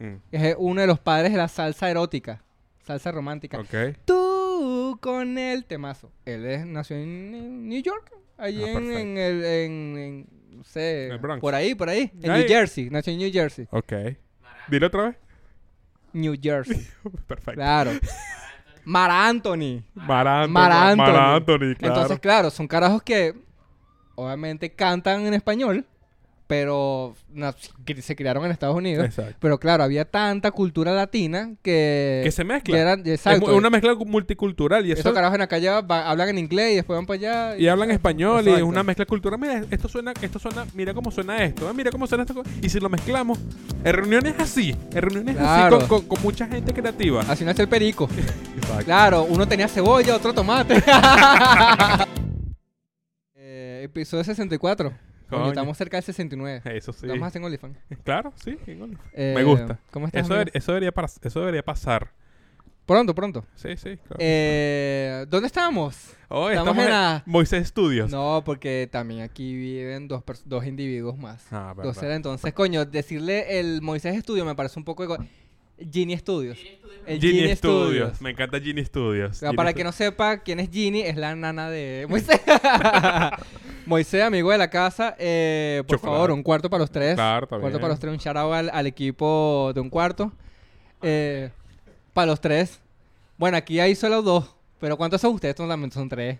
Mm, es uno de los padres de la salsa erótica, salsa romántica. Tú con el temazo. Él es, nació en, New York, allí Ah, en, el, en, en- no sé, el Bronx. por ahí, por ahí, en Ahí. New Jersey, nació en New Jersey, Ok. Dilo otra vez. New Jersey, Perfecto. claro. Mara Anthony. Mar Anthony. Mar Anthony. Mar Anthony, claro. Entonces, claro, son carajos que obviamente cantan en español, pero na- se criaron en Estados Unidos. Exacto. Pero claro, había tanta cultura latina que... Que se mezcla. que eran- exacto. una mezcla multicultural y eso Esos carajos en la calle va- hablan en inglés y después van para allá. y hablan español y es una mezcla cultural. Mira, esto suena, esto suena, mira cómo suena esto, ah, mira cómo suena esto. Y si lo mezclamos, en reuniones así, en reuniones Claro. así con, con- con mucha gente creativa. Así nace el perico. Exacto. Claro, uno tenía cebolla, otro tomate. Eh, episodio 64. Coño, estamos cerca del 69. Eso sí. Estamos en OnlyFans. Claro, sí. en OnlyFans. Eh, Me gusta. ¿Cómo estás? Eso, debería- eso, debería, pas- eso debería pasar. Pronto, pronto. Sí, sí. Claro. Eh, ¿Dónde estamos? Oh, estamos en la- Moisés Studios. No, porque también aquí viven dos, pers- dos individuos más. Ah, verdad. Seres. Entonces, coño, decirle el Moisés Studio me parece un poco... ego- Genie Studios. El Genie Studios. Me encanta Genie Studios. O sea, Genie para Stu- que no sepa quién es Ginny, es la nana de Moisés. Moisés, amigo de la casa. eh, por Chocolate. favor, un cuarto para los tres. Claro, cuarto bien. para los tres. Un shout out al, al equipo de un cuarto. Eh, para los tres. Bueno, aquí hay solo dos. Pero ¿cuántos son ustedes? Solamente son tres.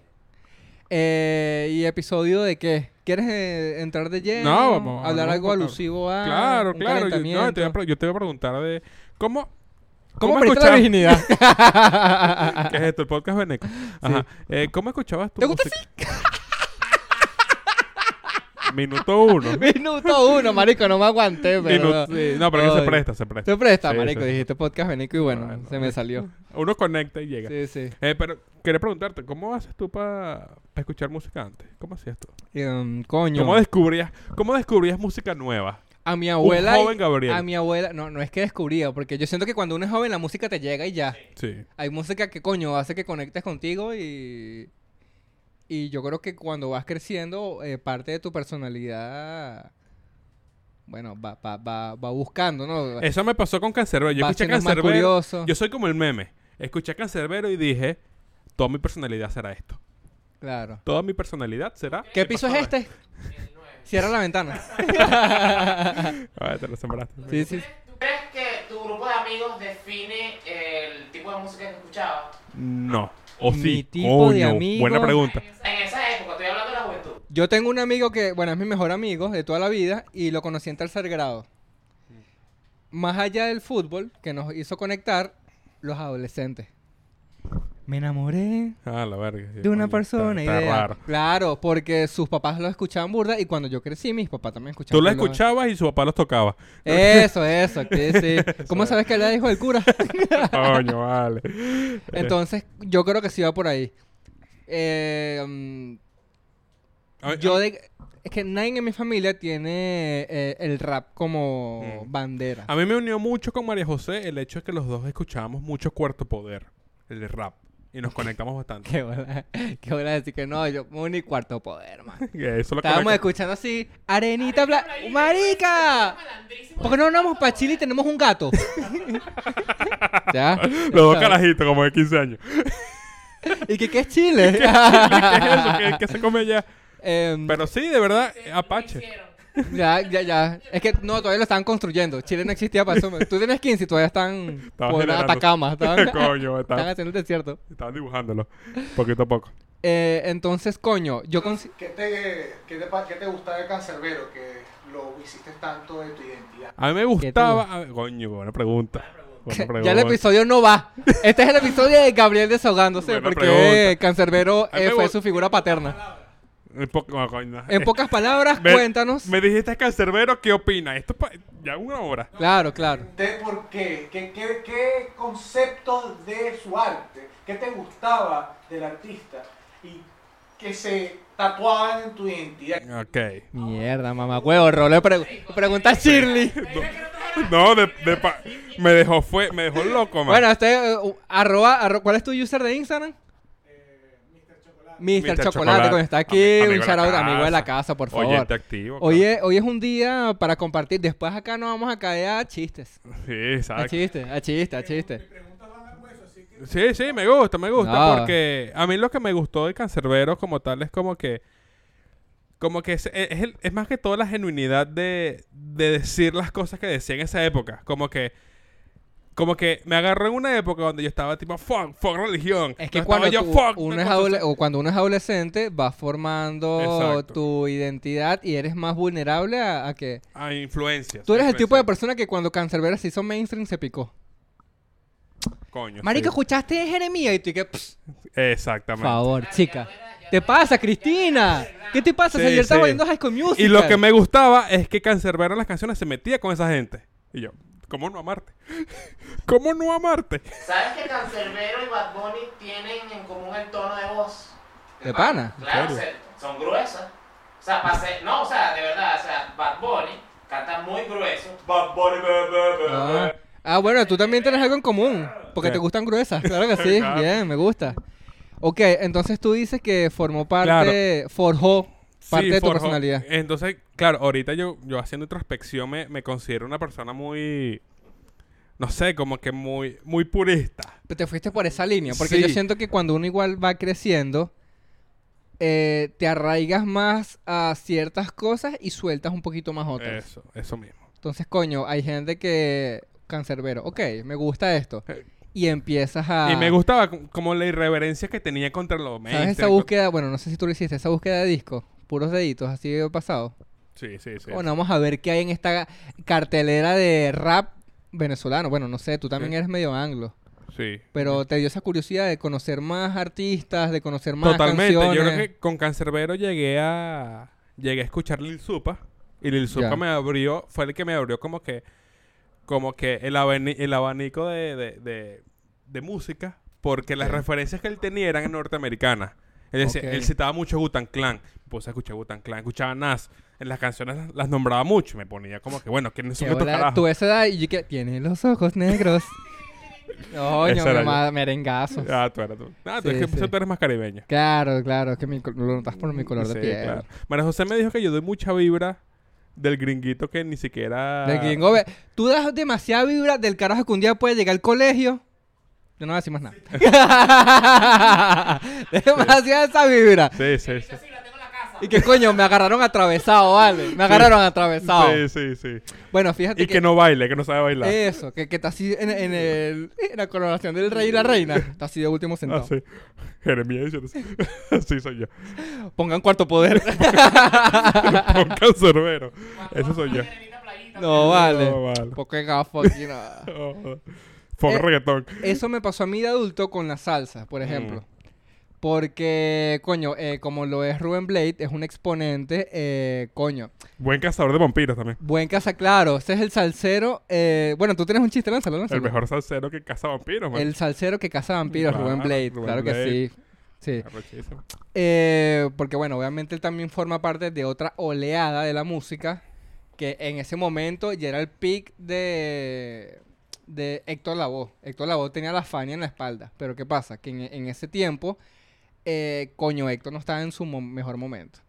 Eh, ¿Y episodio de qué? ¿Quieres eh, entrar de lleno? No, vamos- Hablar vamos algo alusivo a. Claro, un claro. Yo, no, calentamiento? te voy a pre- yo te voy a preguntar de... ¿Cómo, ¿Cómo, ¿Cómo perdiste la virginidad? ¿Qué es esto? El podcast Beneco. Ajá. Eh, ¿Cómo escuchabas tu ¿Te gusta? Minuto uno. Minuto uno, marico, no me aguanté, pero... Sí. No, pero que se presta, se presta. Se presta, Sí, marico. Dijiste podcast Benico y bueno, Bueno, se me salió. Uno conecta y llega. Sí, sí. Eh, pero quería preguntarte, ¿cómo haces tú para escuchar música antes? ¿Cómo hacías tú? Um, coño, ¿Cómo descubrías, ¿Cómo descubrías música nueva? A mi abuela... joven Gabriel. A mi abuela... No, no es que descubría, porque yo siento que cuando uno es joven la música te llega y ya. Sí. Hay música que, coño, hace que conectes contigo y... Y yo creo que cuando vas creciendo, eh, parte de tu personalidad... Bueno, va, va, va, va buscando, ¿no? Eso me pasó con Cancerbero. Yo escuché Cancerbero. Yo soy como el meme. Escuché Cancerbero y dije, toda mi personalidad será esto. Claro. Toda mi personalidad será... ¿Qué piso es este? Cierra la ventana. Ah, te lo sembraste. sí, sí. ¿Tú crees que tu grupo de amigos define el tipo de música que escuchabas? No. O Mi sí. tipo de Coño, amigo- Buena pregunta. En esa época, estoy hablando de la juventud. Yo tengo un amigo que, bueno, es mi mejor amigo de toda la vida y lo conocí en tercer grado. Más allá del fútbol, que nos hizo conectar, los adolescentes. Me enamoré Ah, la verga. sí, de una persona Está, está idea. raro. Claro, porque sus papás lo escuchaban burda y cuando yo crecí, mis papás también escuchaban. Tú lo escuchabas y su papá los tocaba. Eso, eso, sí, sí. ¿Cómo sabes que era hijo del cura? Coño, vale. Entonces, yo creo que sí va por ahí. Eh, mm, yo de... Es que nadie en mi familia tiene eh, el rap como Mm. bandera. A mí me unió mucho con María José el hecho de que los dos escuchábamos mucho Cuarto Poder, el de rap, y nos conectamos bastante. Qué buena, qué buena decir que no, yo ni cuarto poder, man. Que Eso lo Estábamos conecta- escuchando así, arenita bla... ¡Marica! ¿Por qué no vamos para Chile y tenemos un gato? ¿Ya? Los dos carajitos, como de 15 años. ¿Y qué, qué es Chile? ¿Qué es eso? ¿Qué, qué se come allá? Em, Pero sí, de verdad, Apache. Ya, ya, ya. Es que no, todavía lo estaban construyendo. Chile no existía para eso. Tú tienes 15 y todavía están Estaban por generando. Atacama. Estaban, Coño, están estaban, haciendo el desierto. estaban dibujándolo, poquito a poco. Eh, entonces, coño, yo consi- ¿Qué te, qué, te, qué te gusta de Cancerbero que lo hiciste tanto de tu identidad? A mí me gustaba... a Coño, buena pregunta. Buena Ya el episodio no va. Este es el episodio de Gabriel desahogándose Buena porque pregunta. Cancerbero A mí eh, me fue gu- su figura paterna. En, po- no, coño, En pocas palabras, me- cuéntanos. Me dijiste Cancerbero, ¿qué opina? Esto es ya una hora. Claro, claro. ¿De por qué? ¿Qué, qué, qué concepto de su arte? ¿Qué te gustaba del artista? Y que se tatuaban en tu identidad. Ok. Mierda, mamá huevo, Rolo. Pre pregunta a Shirley. No, de, de pa- me dejó fue, me dejó loco, man. Bueno, este, uh, arroba, arro- ¿cuál es tu user de Instagram? Mr. Chocolate, Chocolate. cuando está aquí, un shout out amigo de la casa. por favor. Oyente activo. Hoy es, hoy es un día para compartir. Después acá nos vamos a caer a chistes. Sí, A exacto. chistes, a chistes, a chistes. Sí, sí, me gusta, me gusta. No. Porque a mí lo que me gustó de Cancerbero como tal es como que. Como que es, es es más que todo la genuinidad de, de decir las cosas que decía en esa época. Como que. Como que me agarró en una época donde yo estaba tipo, fuck, fuck religión. Es que cuando, estaba tú- yo, fuck, uno es adole- o cuando uno es adolescente, vas formando Exacto. tu identidad y eres más vulnerable a, a que... A influencias. Tú eres el tipo de persona que cuando Cancerbero se hizo mainstream se picó. Coño. Marico, sí. ¿escuchaste Jeremías? Y tú que... "Pss, Por Exactamente. favor, chica. ¿Te pasa, Cristina? ¿Qué te pasa? Sí, estabas sí. viendo High School Musical. Y lo que me gustaba es que Cancerbero en las canciones se metía con esa gente. Y yo, ¿cómo no amarte? ¿Cómo no amarte? ¿Sabes que Cancerbero y Bad Bunny tienen en común el tono de voz? ¿De pana? Claro, son gruesas. O sea, para ser- no, o sea, de verdad, o sea, Bad Bunny canta muy grueso. Bad Bunny, be, be, be, Ah. be. Ah, bueno, tú también tienes algo en común. Porque te gustan gruesas. Claro que sí. Claro. Bien, me gusta. Ok, entonces tú dices que formó parte, forjó parte Sí, de tu personalidad. Entonces, claro, ahorita yo, yo haciendo introspección me, me considero una persona muy, no sé, como que muy, muy purista. Pero Te fuiste por esa línea. Porque yo siento que cuando uno igual va creciendo, eh, te arraigas más a ciertas cosas y sueltas un poquito más otras. Eso, eso mismo. Entonces, coño, hay gente que... Cancerbero. Ok, me gusta esto. Eh. Y empiezas a... Y me gustaba co- como la irreverencia que tenía contra los ¿Sabes mainstream. esa búsqueda? Bueno, no sé si tú lo hiciste. Esa búsqueda de disco. Puros deditos, así de pasado. Sí, sí, sí. Bueno, vamos a ver qué hay en esta cartelera de rap venezolano. Bueno, no sé, tú también Sí. eres medio anglo. sí. Pero te dio esa curiosidad de conocer más artistas, de conocer más Totalmente. canciones. Yo creo que con Cancerbero llegué a llegué a escuchar Lil Supa y Lil Supa me abrió, fue el que me abrió como que como que el, abani- el abanico de, de, de- de música porque las referencias que él tenía eran norteamericanas. Él, decía- Ok. él citaba mucho Gutan Clan. Pues escuché Gutan Clan, escuchaba Nas. En las canciones las, nombraba mucho. Me ponía como que, bueno, ¿quiénes son estos carajos? tú esa edad y yo que tiene los ojos negros. Coño, Ese era mi yo. ma- merengazo. Ah, tú eras tú. Ah, tú, Sí, es que sí. tú eres más caribeño. Claro, claro, es que mi lo notas por mi color de piel. claro. María José me dijo que yo doy mucha vibra del gringuito que ni siquiera... Del gringo, Tú das demasiada vibra del carajo que un día puede llegar al colegio. Yo no voy a decir más nada. demasiada esa vibra. Sí, sí, sí. Sí. Y que coño, me agarraron atravesado, vale. Me agarraron atravesado. Sí, sí, sí. Bueno, fíjate Y que no baile, que no sabe bailar. Eso, que, que está así en, en el, en la coronación del rey y la reina. Está así de último Ah, sentado. sí. Jeremías. Así soy yo. Pongan cuarto poder. Con cancerbero. Eso soy yo. no, vale. No, vale. Porque gafo aquí nada. Oh, Fue Eh, reggaetón. Eso me pasó a mí de adulto con la salsa, por ejemplo. Porque, coño, eh, como lo es Rubén Blade, es un exponente, eh, coño. Buen cazador de vampiros también. Buen casa, claro. Ese es el salsero. eh, bueno, tú tienes un chiste, lánzalo, lánzalo. El mejor salsero que caza vampiros, man. El salsero que caza vampiros, Claro, Rubén Blade. Rubén claro Blade. que sí. Sí. Porque bueno, obviamente él también forma parte de otra oleada de la música que en ese momento ya era el peak de, de Héctor Lavoe. Héctor Lavoe tenía la Fania en la espalda, pero ¿qué pasa? Que en, en ese tiempo, eh, coño, Héctor no estaba en su mo- mejor momento.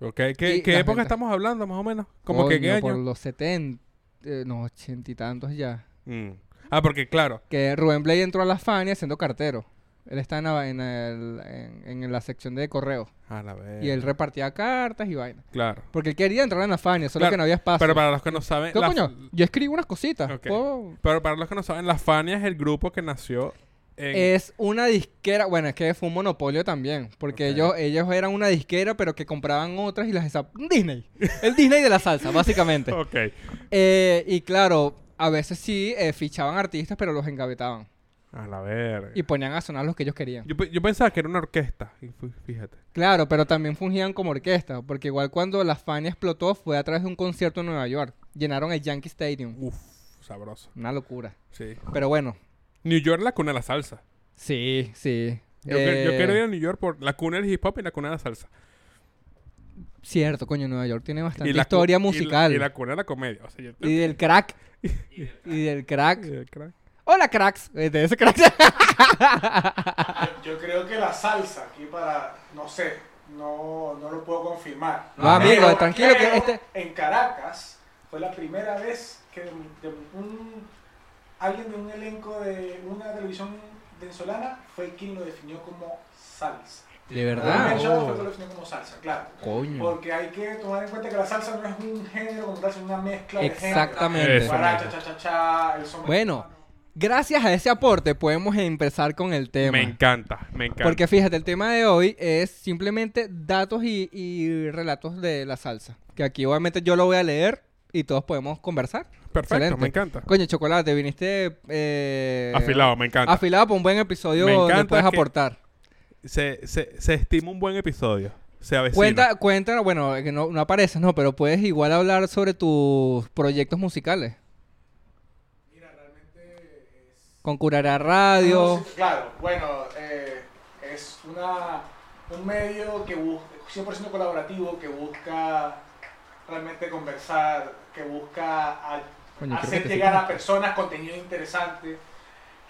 Ok, ¿Qué, época gente- estamos hablando, más o menos? ¿Como que qué Coño, por año? los 70, eh, no, ochenta y tantos ya. Mm. Ah, porque claro. Que Rubén Blade entró a la Fania siendo cartero. Él está en la, en el- en- en la sección de correo. A la vez. Y él repartía cartas y vainas. Claro. Porque él quería entrar en la Fania, solo Claro, que no había espacio. Pero para los que no saben... ¿Qué la- coño? Yo escribo unas cositas. Ok. ¿puedo? Pero para los que no saben, La Fania es el grupo que nació. Es una disquera, bueno, es que fue un monopolio también, porque ellos, ellos eran una disquera, pero que compraban otras y las Disney, el Disney de la salsa, básicamente. Ok. Eh, y claro, a veces sí eh, fichaban artistas, pero los engavetaban A la verga. y ponían a sonar los que ellos querían. Yo, pe- yo pensaba que era una orquesta. Fíjate. Claro, pero también fungían como orquesta, porque igual cuando la Fania explotó fue a través de un concierto en Nueva York. Llenaron el Yankee Stadium. Uf, sabroso. Una locura. Sí. Pero bueno, New York, la cuna de la salsa. sí, sí. Yo, yo Eh, quiero ir a New York por la cuna del hip hop y la cuna de la salsa. Cierto, coño, Nueva York tiene bastante historia y la- musical. Y la, cuna de la comedia. O sea, yo Y del crack. y del crack. y el crack. Hola, cracks. Eh, De ese cracks. Yo creo que la salsa, aquí para, no sé, no, no lo puedo confirmar. No, amigo, Pero- tranquilo que este- En Caracas fue la primera vez que de- de un, alguien de un elenco de una televisión venezolana fue quien lo definió como salsa. De verdad. Oh. fue quien lo definió como salsa, claro. Coño. Porque hay que tomar en cuenta que la salsa no es un género como tal, sino una mezcla de Exactamente. cha, cha, cha, el son Bueno, mexicano. Gracias a ese aporte podemos empezar con el tema. Me encanta, me encanta. Porque fíjate, el tema de hoy es simplemente datos y, y relatos de la salsa. Que aquí obviamente yo lo voy a leer y todos podemos conversar. Perfecto, Excelente. me encanta. Coño, Chocolate, viniste... eh, Afilado, me encanta. Afilado para un buen episodio Me donde puedes aportar. Se, se, se estima un buen episodio. Se avecina. Cuenta, cuenta, bueno, que no, no apareces, no, pero puedes igual hablar sobre tus proyectos musicales. Mira, realmente es... Con Curará Radio. Claro, bueno, eh, es una, un medio que busca, 100% colaborativo, que busca realmente conversar, que busca a- Coño, creo hacer que llegar a personas contenido interesante,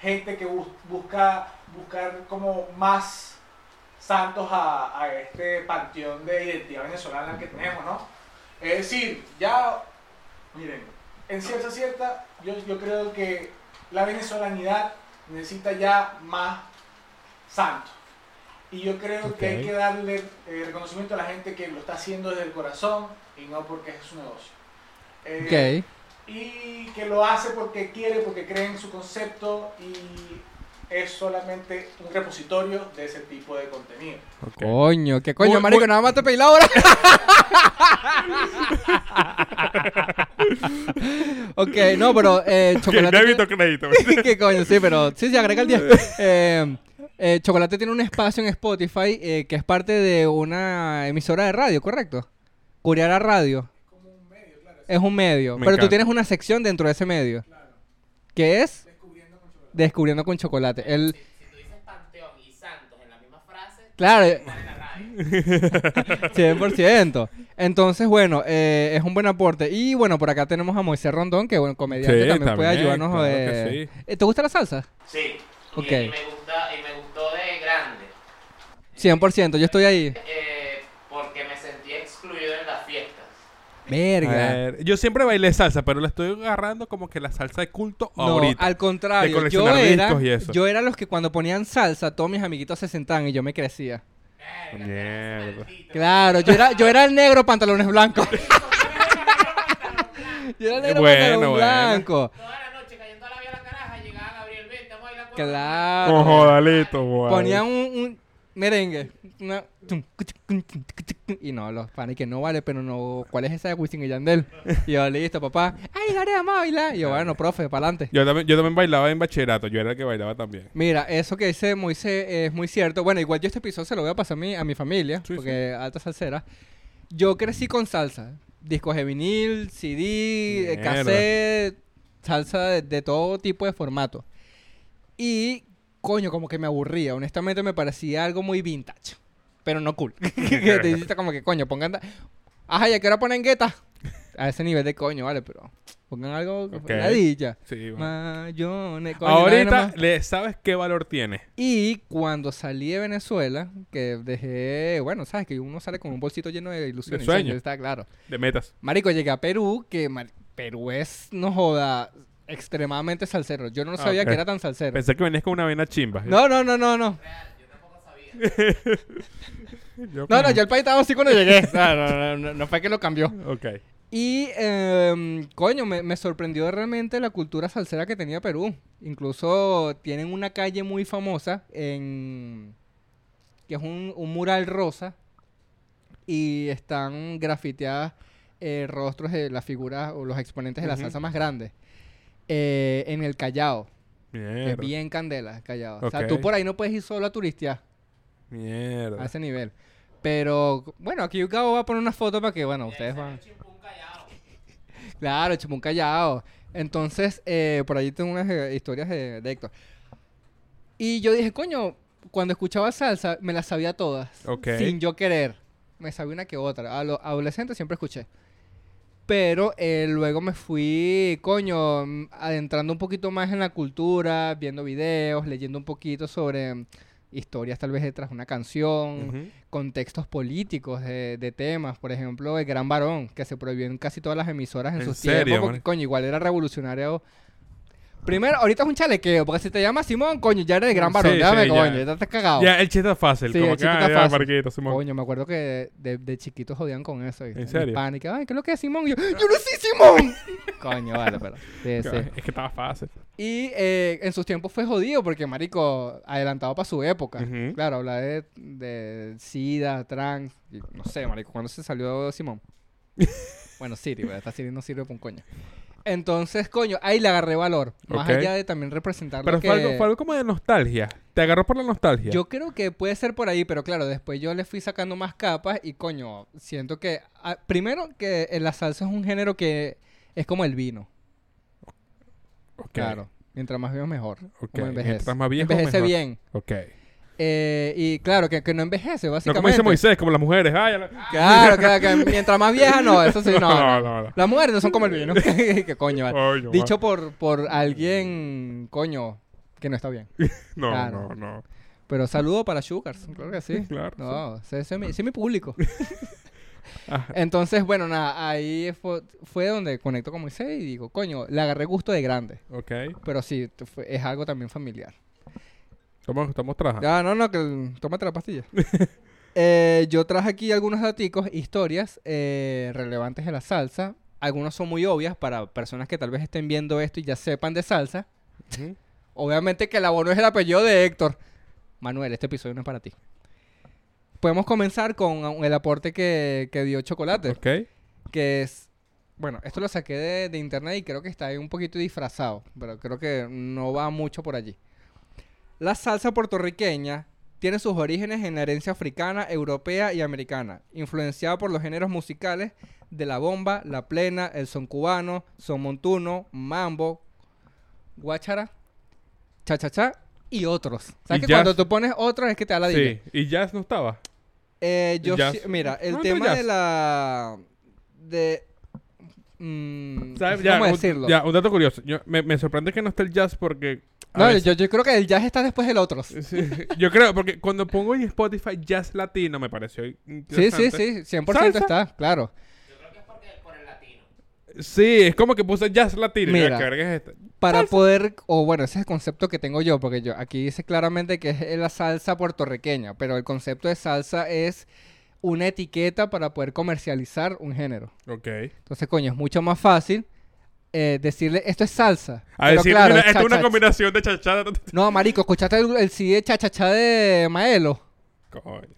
gente que bus- busca buscar como más santos a, a este panteón de identidad venezolana que tenemos, ¿no? Es decir, ya, miren, en cierta cierta, yo, yo creo que la venezolanidad necesita ya más santos. Y yo creo que hay que darle eh, reconocimiento a la gente que lo está haciendo desde el corazón y no porque es su negocio. Eh, Ok. y que lo hace porque quiere, porque cree en su concepto y es solamente un repositorio de ese tipo de contenido. Coño, qué coño, marico, nada más te pedí la hora. ok, no, pero eh, Que Chocolate... débito crédito. ¿Qué coño? Sí, pero sí, sí, agrega el 10. Eh, eh, Chocolate tiene un espacio en Spotify eh, que es parte de una emisora de radio, ¿correcto? Curiara Radio. Como un medio, claro, Es un medio. Me pero tú tienes una sección dentro de ese medio. Que es descubriendo con chocolate. Descubriendo con Chocolate. El, Si, si tú dices Panteón y Santos en la misma frase, claro, están en la radio. 100%. Entonces, bueno, eh, es un buen aporte. Y bueno, por acá tenemos a Moisés Rondón, que bueno, comediante Sí, también puede ayudarnos. claro eh, que eh, ¿Te gusta la salsa? Sí. Y, Ok. y me gusta, y me gustó de grande. 100%, yo estoy ahí. Eh, porque me sentí excluido en las fiestas. A Verga. ver, yo siempre bailé salsa, pero la estoy agarrando como que la salsa de culto No, ahorita. al De contrario, yo era, discos y eso. yo era los que cuando ponían salsa, todos mis amiguitos se sentaban y yo me crecía. Mierda. Claro, yo era, yo era el negro pantalones blancos. yo era el negro Bueno, pantalón bueno. blanco. Toda la noche cayendo a la vía la caraja, llegaba Gabriel, vente, vamos a bailar con Claro. Ojo, Dalito, guay. Ponían un, un merengue. una- Y no, los panes que no vale, pero no. ¿Cuál es esa de Wisin y Yandel? Y yo, listo, papá. Ay, Gabriel, vamos a bailar. Y yo, bueno, profe, para adelante. Yo también, yo también bailaba en bachillerato, yo era el que bailaba también. Mira, eso que dice Moisés es muy cierto. Bueno, igual yo este episodio se lo voy a pasar a mi, a mi familia, Sí, porque alta salsera. Yo crecí con salsa. Discos de vinil, CD, eh, Mierda. cassette, salsa de, de todo tipo de formato. Y, coño, como que me aburría. Honestamente me parecía algo muy vintage. Pero no cool. que te hiciste como que, coño, pongan... Ajá, ya que ahora ponen gueta. A ese nivel de coño, vale, pero pongan algo... Ok. Ladilla. Sí, bueno. Mayone, coño, Ahorita le sabes qué valor tiene. y cuando salí de Venezuela, que dejé, bueno, sabes que uno sale con un bolsito lleno de ilusiones. De sueños. Está claro. De metas. Marico, llegué a Perú, que mar- Perú es, no joda, extremadamente salsero. Yo no Ah, sabía que era tan salsero. Pensé que venías con una vena chimba. No, no, no, no, no. Yo No, no, yo el país estaba así cuando llegué. No, no, no, no, no fue que lo cambió. Ok. Y, em, coño, me, me sorprendió realmente la cultura salsera que tenía Perú. Incluso tienen una calle muy famosa en... que es un, un mural rosa y están grafiteadas eh, rostros de las figuras o los exponentes de la salsa más grandes. eh, en el Callao, que es bien candela, Callao. O sea, tú por ahí no puedes ir solo a turistear Mierda. a ese nivel. Pero, bueno, aquí Gabo va a poner una foto para que, bueno, ustedes van... Chimpún callado. Claro, Chimún Callao. Entonces, eh, por ahí tengo unas eh, historias de, de Héctor. Y yo dije, coño, cuando escuchaba salsa, me las sabía todas. Ok. Sin yo querer. Me sabía una que otra. A los adolescentes siempre escuché. Pero eh, luego me fui, coño, mm, adentrando un poquito más en la cultura, viendo videos, leyendo un poquito sobre historias tal vez detrás de una canción, contextos políticos de, de temas. Por ejemplo, El Gran Varón, que se prohibió en casi todas las emisoras en, ¿En sus serio, tiempos, porque, coño, igual era revolucionario. Primero, ahorita es un chalequeo, porque si te llamas Simón, coño, ya eres el Gran Sí, Varón, déjame, sí, ya. coño, ya estás cagado. Ya, el chiste es fácil. Sí, como el que, chiste ah, está ya, fácil. Marquito, Simón. Coño, me acuerdo que de, de chiquitos jodían con eso. y- ¿En serio? Hispánica. Ay, ¿qué es lo que es Simón? Y yo, yo no soy Simón. Coño, vale, pero. sí, sí. Es que estaba fácil. Y eh, en sus tiempos fue jodido porque, marico, adelantado para su época. Claro, hablar de, de SIDA, trans, y no sé, marico, ¿cuándo se salió Simón? bueno, Siri, ¿verdad? Esta Siri no sirve para un coño. Entonces, coño, ahí le agarré valor. Más allá de también representar Pero lo fue, que... algo, fue algo como de nostalgia. Te agarró por la nostalgia. Yo creo que puede ser por ahí, pero claro, después yo le fui sacando más capas y coño, siento que... ah, primero que la salsa es un género que es como el vino. Ok, Claro. Mientras más viejo mejor. ok. Como envejece. Mientras más viejo, envejece mejor. bien. Ok. Eh, y claro, que, que no envejece, No básicamente. como dice Moisés, como las mujeres. Ya la- Claro, claro, que mientras más vieja, no, eso sí, no. No, no. no, no. Las mujeres no son como el vino. que coño, vale. Dicho por, por alguien, coño, que no está bien. No, claro. no, no. Pero saludo para Sugars, claro que sí. Claro. No, ese, ese es mi, mi público. Entonces, bueno, nada, ahí fue, fue donde conecto con Moisés y digo, coño, le agarré gusto de grande. ok. Pero sí, fue- es algo también familiar. Estamos, estamos trabajando. Ya, no, no, que tómate la pastilla. Eh, yo traje aquí algunos daticos, historias eh, relevantes de la salsa. Algunos son muy obvias para personas que tal vez estén viendo esto y ya sepan de salsa. Obviamente que el abono es el apellido de Héctor. Manuel, este episodio no es para ti. Podemos comenzar con el aporte que, que dio Chocolate, Ok. que es... Bueno, esto lo saqué de, de internet y creo que está ahí un poquito disfrazado, pero creo que no va mucho por allí. La salsa puertorriqueña tiene sus orígenes en la herencia africana, europea y americana, influenciada por los géneros musicales de la bomba, la plena, el son cubano, son montuno, mambo, guachara, cha-cha-cha y otros. ¿Sabes Y que jazz. cuando tú pones otros es que te da la Sí. ¿Y Jazz no estaba? eh, yo Jazz. mira, el tema jazz. de la de mm, ¿Sabes? ¿cómo un, decirlo? ya, un dato curioso. Yo, me, me sorprende que no esté el Jazz porque... No, veces- yo, yo creo que el jazz está después del otros. Sí, yo creo, porque cuando pongo en Spotify Jazz Latino me pareció Sí, sí, sí, 100% ¿Salsa? está, claro. Yo creo que es porque por el latino. Sí, es como que puse Jazz Latino. y Mira. verga es esta. Para poder, o bueno, ese es el concepto que tengo yo, porque yo aquí dice claramente que es la salsa puertorriqueña, pero el concepto de salsa es una etiqueta para poder comercializar un género. Ok. Entonces, coño, es mucho más fácil eh, decirle esto es salsa. A decir, claro, mira, es esto es una combinación de chachada. No, marico, escuchaste el, el CD de chachachá de Maelo. Coño.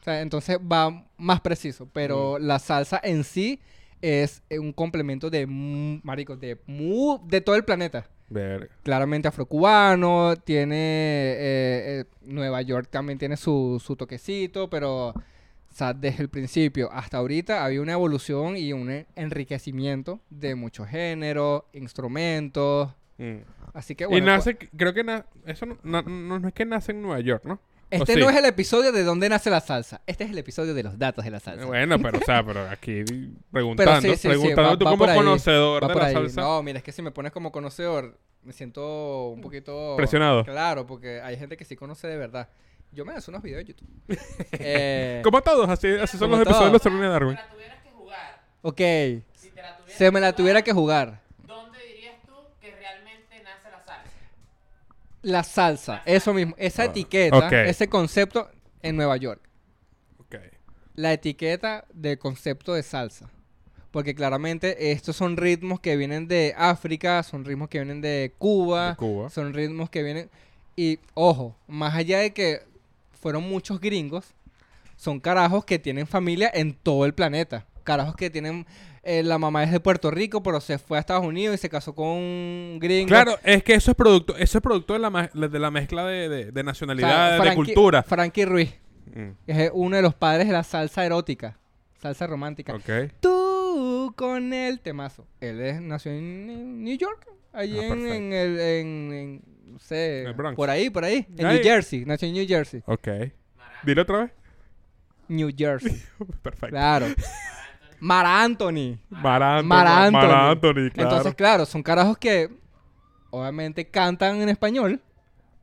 O sea, entonces va más preciso. Pero la salsa en sí es eh, un complemento de, marico, de, mu- de todo el planeta. Verga. Claramente afrocubano, tiene... eh, eh, Nueva York también tiene su, su toquecito, pero... O sea, desde el principio hasta ahorita había una evolución y un enriquecimiento de muchos géneros, instrumentos. Mm. Así que y bueno. nace, creo que na- eso no, no- no es que nace en Nueva York, ¿no? pues, ¿O este sí? no es el episodio de dónde nace la salsa. Este es el episodio de los datos de la salsa. Bueno, pero o sea, pero aquí preguntando, sí, sí, sí, preguntando va- tú va como ahí, conocedor de la ahí. salsa. No, mira, es que si me pones como conocedor, me siento un poquito... Presionado. Claro, porque hay gente que sí conoce de verdad. Yo me hago unos videos de YouTube. eh, Como todos, así, así son los episodios de todos. Serena Si Darwin. te la tuvieras que jugar, ok, si te la tuvieras se me la que tuviera jugar, que jugar. ¿dónde dirías tú que realmente nace la salsa? La salsa, eso mismo, esa Ah, etiqueta, ese concepto en Nueva York. Ok. La etiqueta del concepto de salsa. Porque claramente estos son ritmos que vienen de África, son ritmos que vienen de Cuba, De Cuba. son ritmos que vienen... Y ojo, más allá de que fueron muchos gringos, son carajos que tienen familia en todo el planeta. Carajos que tienen... eh, la mamá es de Puerto Rico, pero se fue a Estados Unidos y se casó con un gringo. Claro, es que eso es producto, eso es producto de la, de la mezcla de, de- de O sea, nacionalidades, de Frankie- cultura. Frankie Ruiz Mm, es uno de los padres de la salsa erótica, salsa romántica. Tú con el temazo. Él es, nació en New York, allí Ah, en, el, en, en- no sé, por ahí, por ahí, en. New Jersey, nació en New Jersey, Ok. Dilo otra vez. New Jersey, Perfecto. claro. Mar Anthony. Mar Anthony. Mar Anthony. Anthony, claro. Entonces, claro, son carajos que obviamente cantan en español,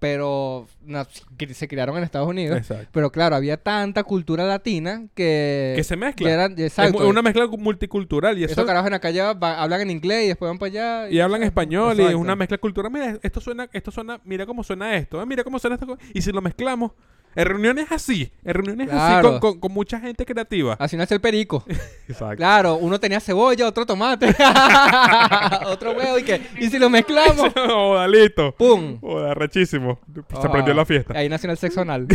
pero na- se criaron en Estados Unidos. Exacto. Pero claro, había tanta cultura latina que... Que se mezcla. que eran- Es exacto. mu- una mezcla multicultural y eso Estos carajos en la calle va- hablan en inglés y después van para allá. y hablan español y es una mezcla cultural. Mira, esto suena, esto suena, mira cómo suena esto, eh, mira cómo suena esto. Y si lo mezclamos, en reuniones así, en reuniones así Claro. con, con- con mucha gente creativa. Así nace el perico. Exacto. Claro, uno tenía cebolla, otro tomate, otro huevo y que... Y si lo mezclamos, Joda, listo. ¡pum! Joda, rechísimo. Se Ah, prendió la fiesta. Ahí nació el sexo anal.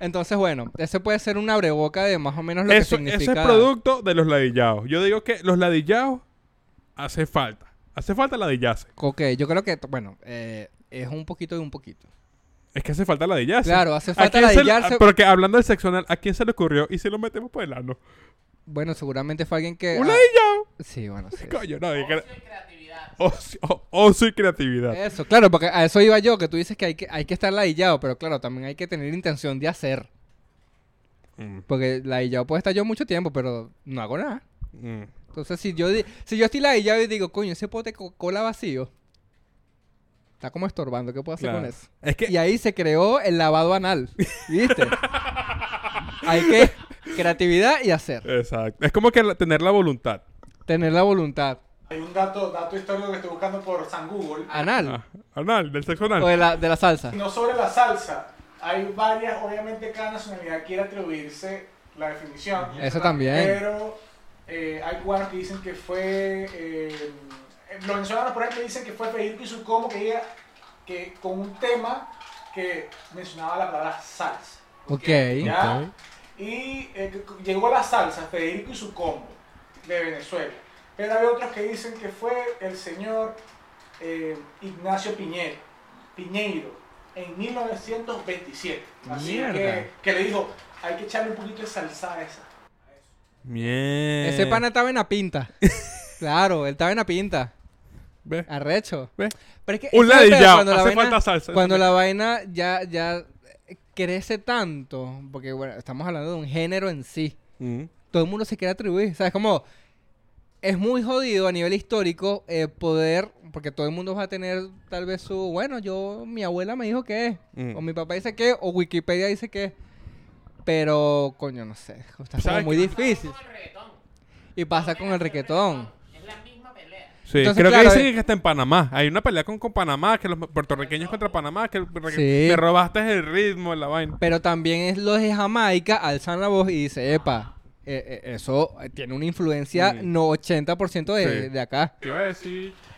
Entonces, bueno, ese puede ser un abreboca de más o menos lo Eso, que eso significa... es producto de los ladillados. Yo digo que los ladillados hace falta. Hace falta ladillarse. Ok, yo creo que, bueno, eh, es un poquito de un poquito. Es que hace falta ladillarse. Claro, hace ¿A falta quién se le- ladillarse. Porque hablando del sexo anal, ¿a quién se le ocurrió? Y si lo metemos por el ano. Bueno, seguramente fue alguien que... ¡Un ah, sí, bueno, sí. Coño, no. dije Ocio y creatividad. Ocio, o- ocio y creatividad. Eso, claro, porque a eso iba yo, que tú dices que hay que, hay que estar ladillado, pero claro, también hay que tener intención de hacer. Mm, Porque ladillado puede estar yo mucho tiempo, pero no hago nada. mm. Entonces, si yo, si yo estoy ladillado y digo, coño, ese pote de Coca-Cola vacío, está como estorbando, ¿qué puedo hacer Claro. con eso? Es que Y ahí se creó el lavado anal, ¿viste? hay que creatividad y hacer, Exacto. Es como que la- tener la voluntad. tener la voluntad. Hay un dato, dato histórico que estoy buscando por San Google. Anal, Ah, anal, del sexo anal. o de la, de la salsa. No sobre la salsa. Hay varias, obviamente cada nacionalidad quiere atribuirse la definición. Eso también. Pero eh, hay cubanos que dicen que fue. eh, los venezolanos, por ejemplo, dicen que fue Federico y su como que, llega- que con un tema que mencionaba la palabra salsa. Ok. ¿Ya? Ok. Y eh, llegó la salsa, Federico y su combo de Venezuela. Pero hay otros que dicen que fue el señor eh, Ignacio Piñero, Piñeiro en 1927. Así Mierda. que, que le dijo, hay que echarle un poquito de salsa a esa. Mierda. Ese pana estaba en la pinta. claro, él estaba en la pinta. ¿Ves? Arrecho. ¿Ves? Pero es que Un es ladillado. cuando la Hace vaina- falta salsa. Cuando la vaina ya, ya crece tanto, porque bueno, estamos hablando de un género en sí. Mm. Todo el mundo se quiere atribuir. ¿Sabes? Como es muy jodido a nivel histórico eh, poder, porque todo el mundo va a tener tal vez su, bueno, yo, mi abuela me dijo que es, Mm. o mi papá dice que, o Wikipedia dice que, pero, coño, no sé, está como ¿Sabes muy difícil. Con el reggaetón. Y pasa con el reggaetón. Es la misma pelea. Sí, Entonces, creo claro, que dicen eh. que está en Panamá. Hay una pelea con, con Panamá, que los puertorriqueños contra Panamá, que Sí. me robaste el ritmo en la vaina. Pero también es los de Jamaica alzan la voz y dice, epa, eh, eh, eso tiene una influencia Mm. no 80% de, Sí. de acá.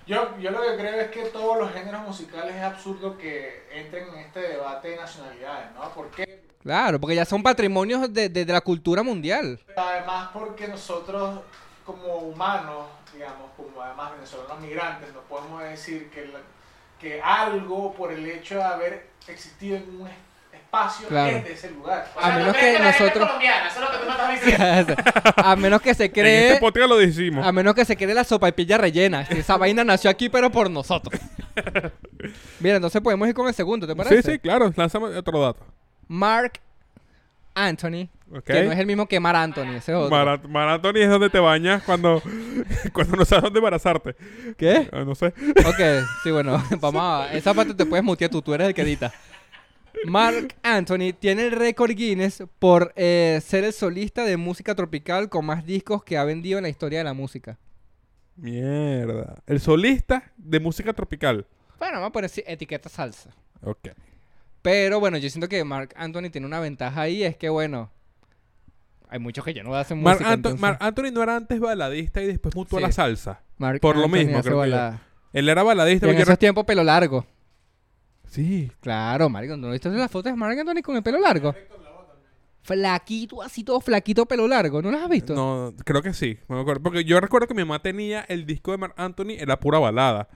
Yo, yo lo que creo es que todos los géneros musicales es absurdo que entren en este debate de nacionalidades, ¿no? ¿Por qué? Claro, porque ya son patrimonios de, de- de la cultura mundial. Además porque nosotros como humanos, digamos, como además venezolanos migrantes, no podemos decir que, la- que algo por el hecho de haber existido en un es- espacio Claro. es de ese lugar. O A menos ¿tú crees que nosotros- es colombiana, eso es lo que tú me estás diciendo. a menos que se En cree... este lo decimos. A menos que se cree la sopa y pilla rellena. Esa vaina nació aquí, pero por nosotros. Mira, entonces podemos ir con el segundo, ¿te parece? Sí, sí, claro. Lánzame otro dato. Mark Anthony. Que no es el mismo que Mar Anthony, ese es otro. Mara- Maratón es donde te bañas cuando, cuando no sabes dónde embarazarte. ¿Qué? Ah, no sé. Ok, sí, bueno, vamos a... Esa parte te puedes mutear tú, tú eres el que edita. Mark Anthony tiene el récord Guinness por eh, ser el solista de música tropical con más discos que ha vendido en la historia de la música. Mierda. El solista de música tropical. Bueno, vamos a poner etiqueta salsa. Ok. Pero bueno, yo siento que Mark Anthony tiene una ventaja ahí, es que bueno, hay muchos que ya no hacen Marc música. Anto- entonces- Marc Anthony no era antes baladista y después mutó a la salsa. Por lo mismo, creo que balada. Él era baladista. Y en esos tiempos pelo largo. Sí. Claro, marico, ¿no viste las fotos de Marc Anthony con el pelo largo? Flaquito, así todo flaquito, pelo largo. ¿No las has visto? No, creo que sí. no me acuerdo. Porque yo recuerdo que mi mamá tenía el disco de Marc Anthony, era pura balada.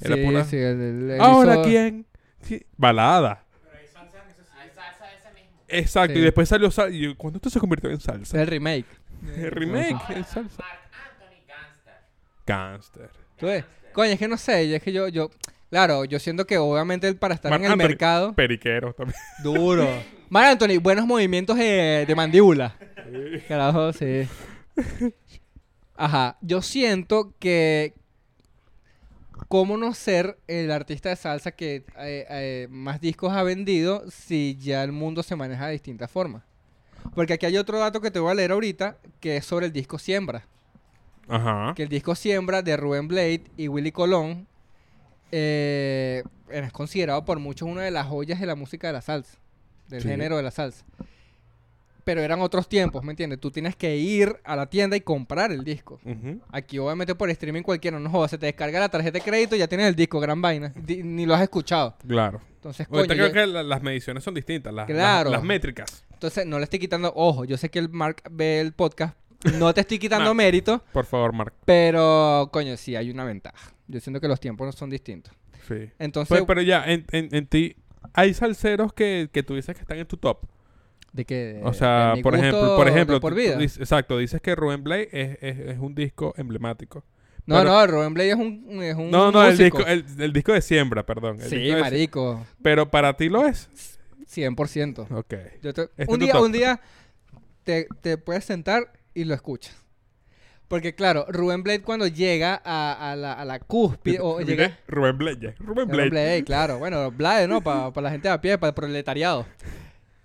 Era sí, pura... sí, el- el- él ¿Ahora hizo- quién? Sí, balada. Hay salsa de ese mismo. Exacto. Sí. Y después salió salsa. Y yo, ¿cuándo esto se convirtió en salsa? El remake. El remake en salsa. Marc Anthony Gangster. Gangster. ¿Tú ves? Coño, es que no sé, es que yo, yo, claro, yo siento que obviamente él para estar Marc en el Anthony, mercado, Periquero también. duro. Mar Anthony, buenos movimientos de, de mandíbula. Carajo, sí. Ajá. Yo siento que. ¿Cómo no ser el artista de salsa que eh, eh, más discos ha vendido si ya el mundo se maneja de distintas formas? Porque aquí hay otro dato que te voy a leer ahorita, que es sobre el disco Siembra. Ajá. Que el disco Siembra de Rubén Blade y Willy Colón eh, es considerado por muchos una de las joyas de la música de la salsa, del Sí. género de la salsa. Pero eran otros tiempos, ¿me entiendes? Tú tienes que ir a la tienda y comprar el disco. Aquí obviamente por streaming cualquiera, no jodas, se te descarga la tarjeta de crédito y ya tienes el disco, gran vaina. Di- ni lo has escuchado. Claro. Entonces, coño, Ahorita creo yo- que la- las mediciones son distintas, las, Claro. las, las métricas. entonces no le estoy quitando, ojo, yo sé que el Mark ve el podcast, no te estoy quitando Mark. mérito, Por favor, Mark. pero coño, sí hay una ventaja. Yo siento que los tiempos no son distintos. Sí. Entonces, Pues, pero ya, en, en, en ti, hay salseros que, que tú dices que están en tu top. De que O sea, por ejemplo, por ejemplo, por vida. dices- exacto, dices que Rubén Blade es, es, es un disco emblemático. No, Pero- no, Rubén Blade es un, es un No, no, el disco, el, el disco de siembra, perdón. el Sí, disco de- marico, Pero para ti lo es. 100%. Ok. Yo te- es un día, un día te, te puedes sentar y lo escuchas. Porque claro, Rubén Blade cuando llega a, a la, a la cúspide o llega Rubén Blade. Rubén Blade. Rubén Blade, claro, bueno, Blade, ¿no? Para la gente de a pie, para el proletariado.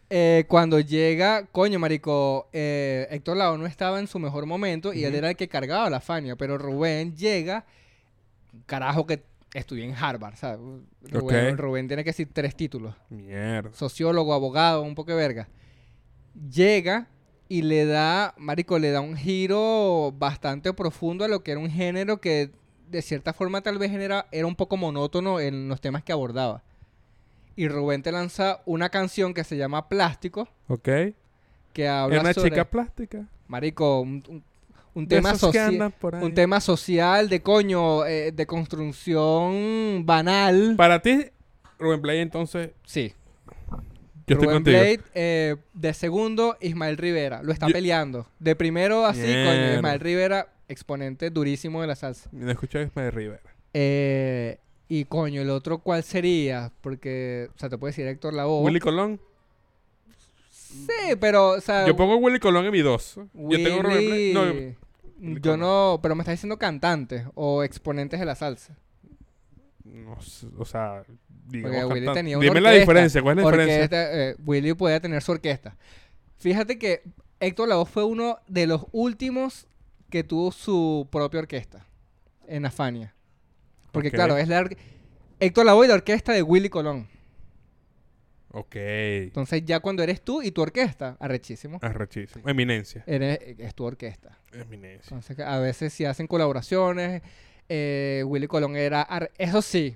Eh, cuando llega, coño, marico, eh, Héctor Lavoe no estaba en su mejor momento y él era el que cargaba la Fania, pero Rubén llega, carajo que estudió en Harvard, ¿sabes? Rubén. Rubén tiene que decir tres títulos Mierda. sociólogo, abogado, un poco de verga. Llega y le da, marico, le da un giro bastante profundo a lo que era un género que de cierta forma tal vez era, era un poco monótono en los temas que abordaba. Y Rubén te lanza una canción que se llama Plástico, Ok. que habla Es una sobre, chica plástica. marico, un, un- un De tema social. Un tema social de coño, eh, de construcción banal. Para ti, Rubén Blade, entonces, sí, yo estoy Rubén contigo. Blade, eh, de segundo, Ismael Rivera. Lo está Yo- peleando. De primero, así, coño, Mierda. Ismael Rivera, exponente durísimo de la salsa. No escuché a Ismael Rivera. Eh, y coño, el otro, ¿cuál sería? Porque, o sea, te puede decir Héctor Lavoe. Willy Colón. Sí, pero, o sea, Yo pongo Willy Colón en mi dos. Yo tengo Blade. No, Willy yo no, pero me estás diciendo cantantes o exponentes de la salsa. no o sea, digamos Porque Willy cantante. tenía una Dime la diferencia, ¿cuál es la diferencia? Eh, Willy podía tener su orquesta. Fíjate que Héctor Lavoe fue uno de los últimos que tuvo su propia orquesta en Afania. Porque claro, es la or- Héctor Lavoe la orquesta de Willy Colón. Ok. Entonces ya cuando eres tú y tu orquesta, arrechísimo, Arrechísimo. Eminencia. eres, es tu orquesta. Eminencia. Entonces a veces si hacen colaboraciones, eh, Willy Colón era, ar- eso sí,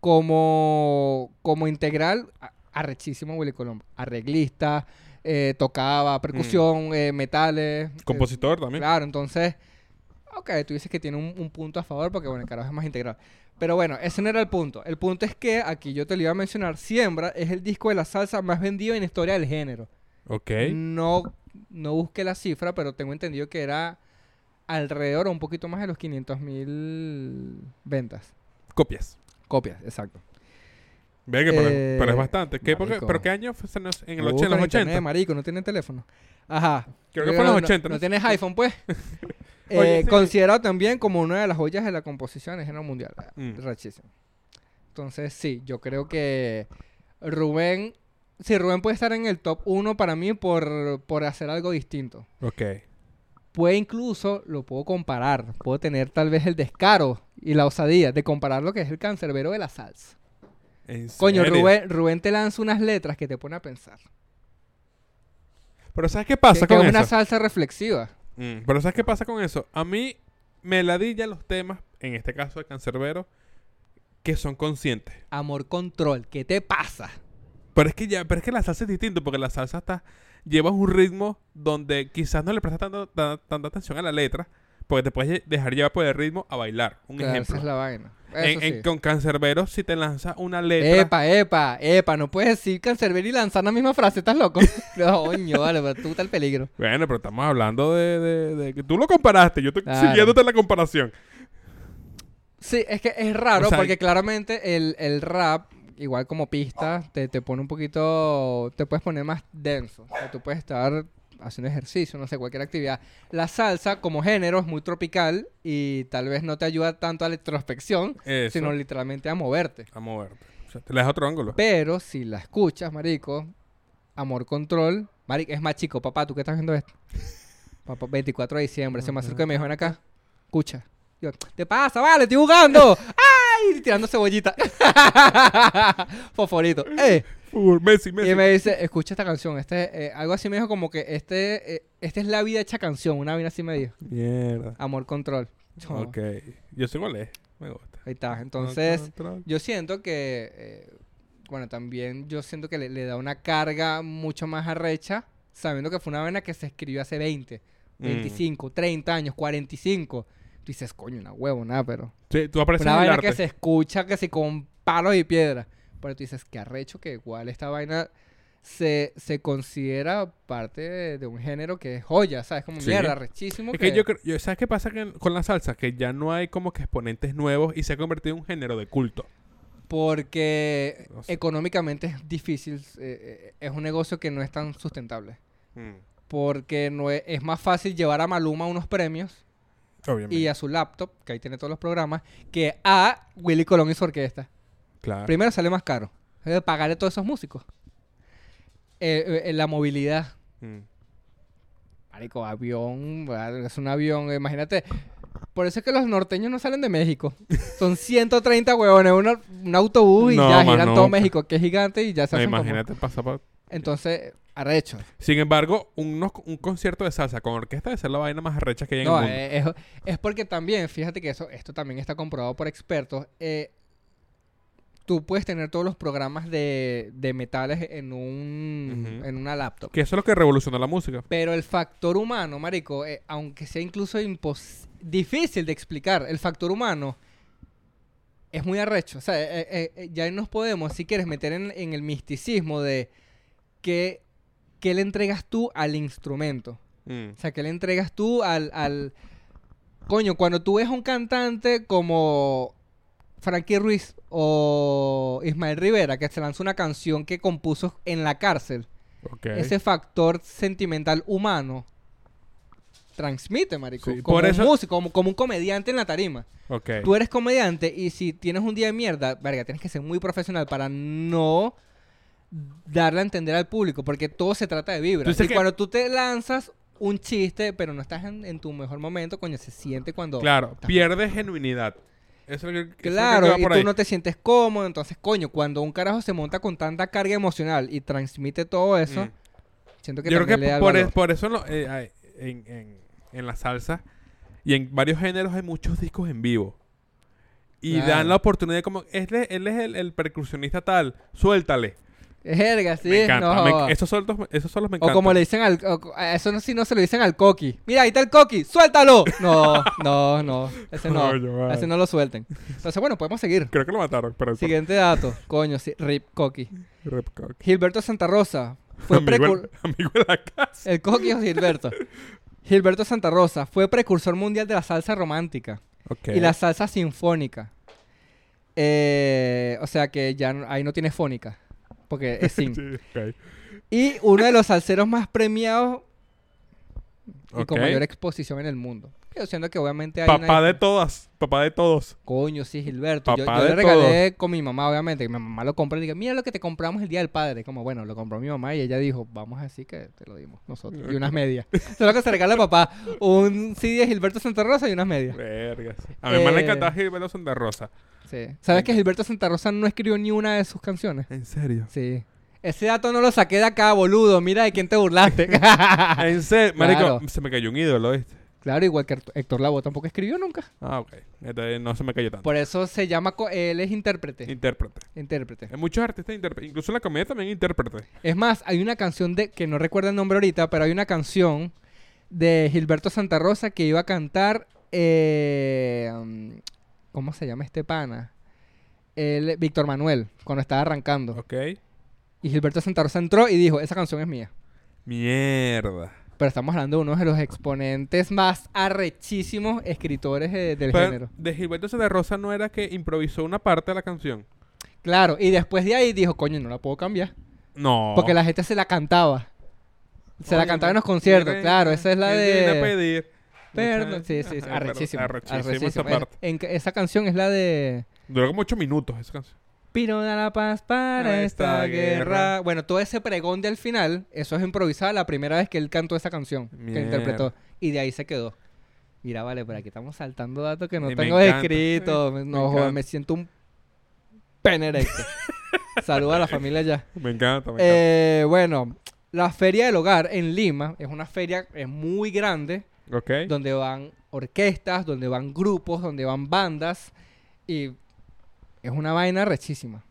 como, como integral, arrechísimo Willy Colón. Arreglista, eh, tocaba percusión, eh, metales. eh, Compositor también. claro, entonces, ok, tú dices que tiene un, un punto a favor porque, bueno, el carajo es más integral. Pero bueno, ese no era el punto. El punto es que, aquí yo te lo iba a mencionar, Siembra es el disco de la salsa más vendido en la historia del género. Ok. No, no busqué la cifra, pero tengo entendido que era alrededor o un poquito más de los 500 mil ventas. Copias. Copias, exacto. Ve que pero, Eh, pero es bastante. ¿Qué marico. ¿Pero qué año fue? En el och- Busca en los en internet, 80? marico, no tienen teléfono. Ajá. Creo que fue en los no- 80, No, ¿no? tienes iPhone, pues. Oye, Eh, sí. Considerado también como una de las joyas de la composición en género mundial. Mm. Rachísimo. Entonces, sí, yo creo que Rubén... Sí, Rubén puede estar en el top 1 para mí por, por hacer algo distinto. Ok. puede incluso, lo puedo comparar, puedo tener tal vez el descaro y la osadía de comparar lo que es el cancerbero de la salsa. ¿En Coño, serio? Rubén, Rubén te lanza unas letras que te pone a pensar. Pero ¿sabes qué pasa que con es una salsa reflexiva. Mm, Pero ¿sabes qué pasa con eso? A mí me ladilla los temas, en este caso de Cancerbero, que son conscientes. Amor control, ¿qué te pasa? Pero es que ya, pero es que la salsa es distinto, porque la salsa está, lleva un ritmo donde quizás no le prestas tanto- ta- tanta atención a la letra, porque te puedes dejar llevar por el ritmo a bailar. Un Claro, ejemplo. Esa es la vaina. En- en- con Cancerbero, si te lanza una letra. Epa, epa, epa, no puedes decir cancerbero y lanzar la misma frase, ¿estás loco? no, coño, vale, pero tú está el peligro. Bueno, pero estamos hablando de, de- de que tú lo comparaste, yo estoy Claro. siguiéndote la comparación. Sí, es que es raro O sea, porque claramente el, el rap, igual como pista, te, te pone un poquito, te puedes poner más denso. O sea, tú puedes estar haciendo ejercicio, no sé, cualquier actividad. La salsa como género es muy tropical y tal vez no te ayuda tanto a la introspección, Eso. sino literalmente a moverte. A moverte. O sea, te le das otro ángulo. Pero si la escuchas, marico, Amor Control, marico, es más chico, papá, ¿tú qué estás viendo esto? Papá, 24 de diciembre, se me acercó y me dijo, ven acá, escucha. Yo, ¿Te pasa? Vale, estoy jugando. ¡Ay! Tirando cebollita. Fosforito. ¡Eh! Messi, Messi. Y me dice, escucha esta canción. Este, eh, algo así me dijo como que este, eh, esta es la vida hecha canción. Una vaina así me dijo. Mierda. Amor Control. Yo, Ok. Yo sé cuál es. Me gusta. Ahí está. Entonces, yo siento que, eh, bueno, también yo siento que le, le da una carga mucho más arrecha, sabiendo que fue una vaina que se escribió hace 20, Mm. 25, 30 años, 45. Tú dices, coño, una huevo, nada, pero... Sí, tú apareces Una arte. que se escucha que si con palos y piedras. Pero tú dices, qué arrecho que igual esta vaina se, se considera parte de, de un género que es joya, ¿sabes? Como Sí. mierda, arrechísimo. Es que yo creo, yo- ¿sabes qué pasa que- con la salsa? Que ya no hay como que exponentes nuevos y se ha convertido en un género de culto. Porque No sé. económicamente es difícil, eh, eh, es un negocio que no es tan sustentable. Mm. Porque no es, es más fácil llevar a Maluma unos premios Obviamente. y a su laptop, que ahí tiene todos los programas, que a Willy Colón y su orquesta. Claro. Primero sale más caro. Es de pagarle a todos esos músicos. Eh, eh, la movilidad. Mm. Marico, avión, es un avión, imagínate. Por eso es que los norteños no salen de México. Son 130 huevones, una- un autobús y No, ya giran todo nunca. México, que es gigante y ya se No, hacen imagínate, pasa por- Entonces, arrecho. Sin embargo, un concierto de salsa con orquesta debe ser la vaina más arrecha que hay en No, el mundo. eh, es, es porque también, fíjate que eso, esto también está comprobado por expertos. eh, tú puedes tener todos los programas de, de metales en un en una laptop. Que eso es lo que revolucionó la música. Pero el factor humano, marico, eh, aunque sea incluso difícil de explicar, el factor humano es muy arrecho. O sea, eh, eh, eh, ya nos podemos, si quieres, meter en, en el misticismo de qué, qué le entregas tú al instrumento. Mm. O sea, ¿qué le entregas tú al, al... Coño, cuando tú ves a un cantante como Frankie Ruiz o Ismael Rivera, que se lanza una canción que compuso en la cárcel, ese factor sentimental humano transmite, marico. Sí, como por un músico, como, como un comediante en la tarima. Ok. Tú eres comediante y si tienes un día de mierda, verga, tienes que ser muy profesional para no darle a entender al público, porque todo se trata de vibra. Y que- cuando tú te lanzas un chiste, pero no estás en, en tu mejor momento, coño, se siente cuando... Claro, estás- pierde genuinidad. Eso es lo que, eso es lo que Claro, y tú ahí. no te sientes cómodo, entonces, coño, cuando un carajo se monta con tanta carga emocional y transmite todo eso, Mm. siento que Yo creo también que le da el por, valor. es- por eso lo- eh, hay- en, en- en la salsa y en varios géneros hay muchos discos en vivo. Y Claro. dan la oportunidad de como, él es, él es el, el percusionista tal, suéltale. Verga, sí, me encanta. no me- esos, solos, esos solos me O encantan. como le dicen al... o- eso no, si no se lo dicen al coqui. Mira, ahí está el coqui, ¡suéltalo! No, no, no. Ese no. Coño, ese no lo suelten. Entonces, bueno, podemos seguir. Creo que lo mataron, pero... Siguiente dato. Coño, sí, rip coqui. Rip Cock. Gilberto Santa Rosa fue amigo, precur... en- amigo de la casa. El coqui o Gilberto. Gilberto Santa Rosa fue precursor mundial de la salsa romántica Ok. y la salsa sinfónica. Eh, o sea que ya no- ahí no tiene fónica. Porque es sin. Sí. Y uno de los salseros más premiados y con mayor exposición en el mundo. Yo siento que obviamente hay una- Papá de todas. Papá de todos. Coño, sí, Gilberto. Yo, Papá yo de le regalé con mi mamá, obviamente. Mi mamá lo compró y le dije, mira lo que te compramos el día del padre. Como, bueno, lo compró mi mamá y ella dijo, vamos a decir que te lo dimos nosotros. Y unas medias. Eso es lo que se regala a papá. Un CD de Gilberto Santa Rosa y unas medias. Vergas. A mi mamá le Eh, encantaba Gilberto Santa Rosa. Sí. ¿Sabes que Gilberto Santa Rosa no escribió ni una de sus canciones? ¿En serio? Sí. Ese dato no lo saqué de acá, boludo. Mira de quién te burlaste. En serio. Marico, Claro. se me cayó un ídolo, ¿viste? claro, igual que Héctor- Lavoe tampoco escribió nunca. Ah, ok. Entonces no se me cayó tanto. Por eso se llama... co- Él es intérprete. Intérprete. Intérprete. Hay muchos artistas intérpretes. Incluso en la comedia también intérprete. Es más, hay una canción de, que no recuerdo el nombre ahorita, pero hay una canción de Gilberto Santa Rosa que iba a cantar, eh, ¿cómo se llama este pana? El, Víctor Manuel, cuando estaba arrancando. Ok. Y Gilberto Santa Rosa entró y dijo, esa canción es mía. Mierda. Pero estamos hablando de uno de los exponentes más arrechísimos escritores eh, del Pero género. de Gilberto Santa Rosa no era que improvisó una parte de la canción. Claro, y después de ahí dijo, coño, no la puedo cambiar. No. Porque la gente se la cantaba. Se la Oye, cantaba en los conciertos, claro, esa es la viene a de... pedir. Perdón, sí, sí, Ajá, pero arrechísimo. arrechísimo arrechísimo. esa parte. en- esa canción es la de... Duró como ocho minutos esa canción. Piro da la paz para esta guerra. Bueno, todo ese pregón del final, eso es improvisado la primera vez que él cantó esa canción, que Mierda. interpretó. Y de ahí se quedó. Mira, vale, por aquí estamos saltando datos que no Y me tengo encanta. escritos. Me No, joder, encanta. me siento un pene erecto. Saludos a la familia ya. Me encanta, me encanta. Eh, bueno, la Feria del Hogar en Lima es una feria es muy grande ok. donde van orquestas, donde van grupos, donde van bandas y es una vaina rechísima.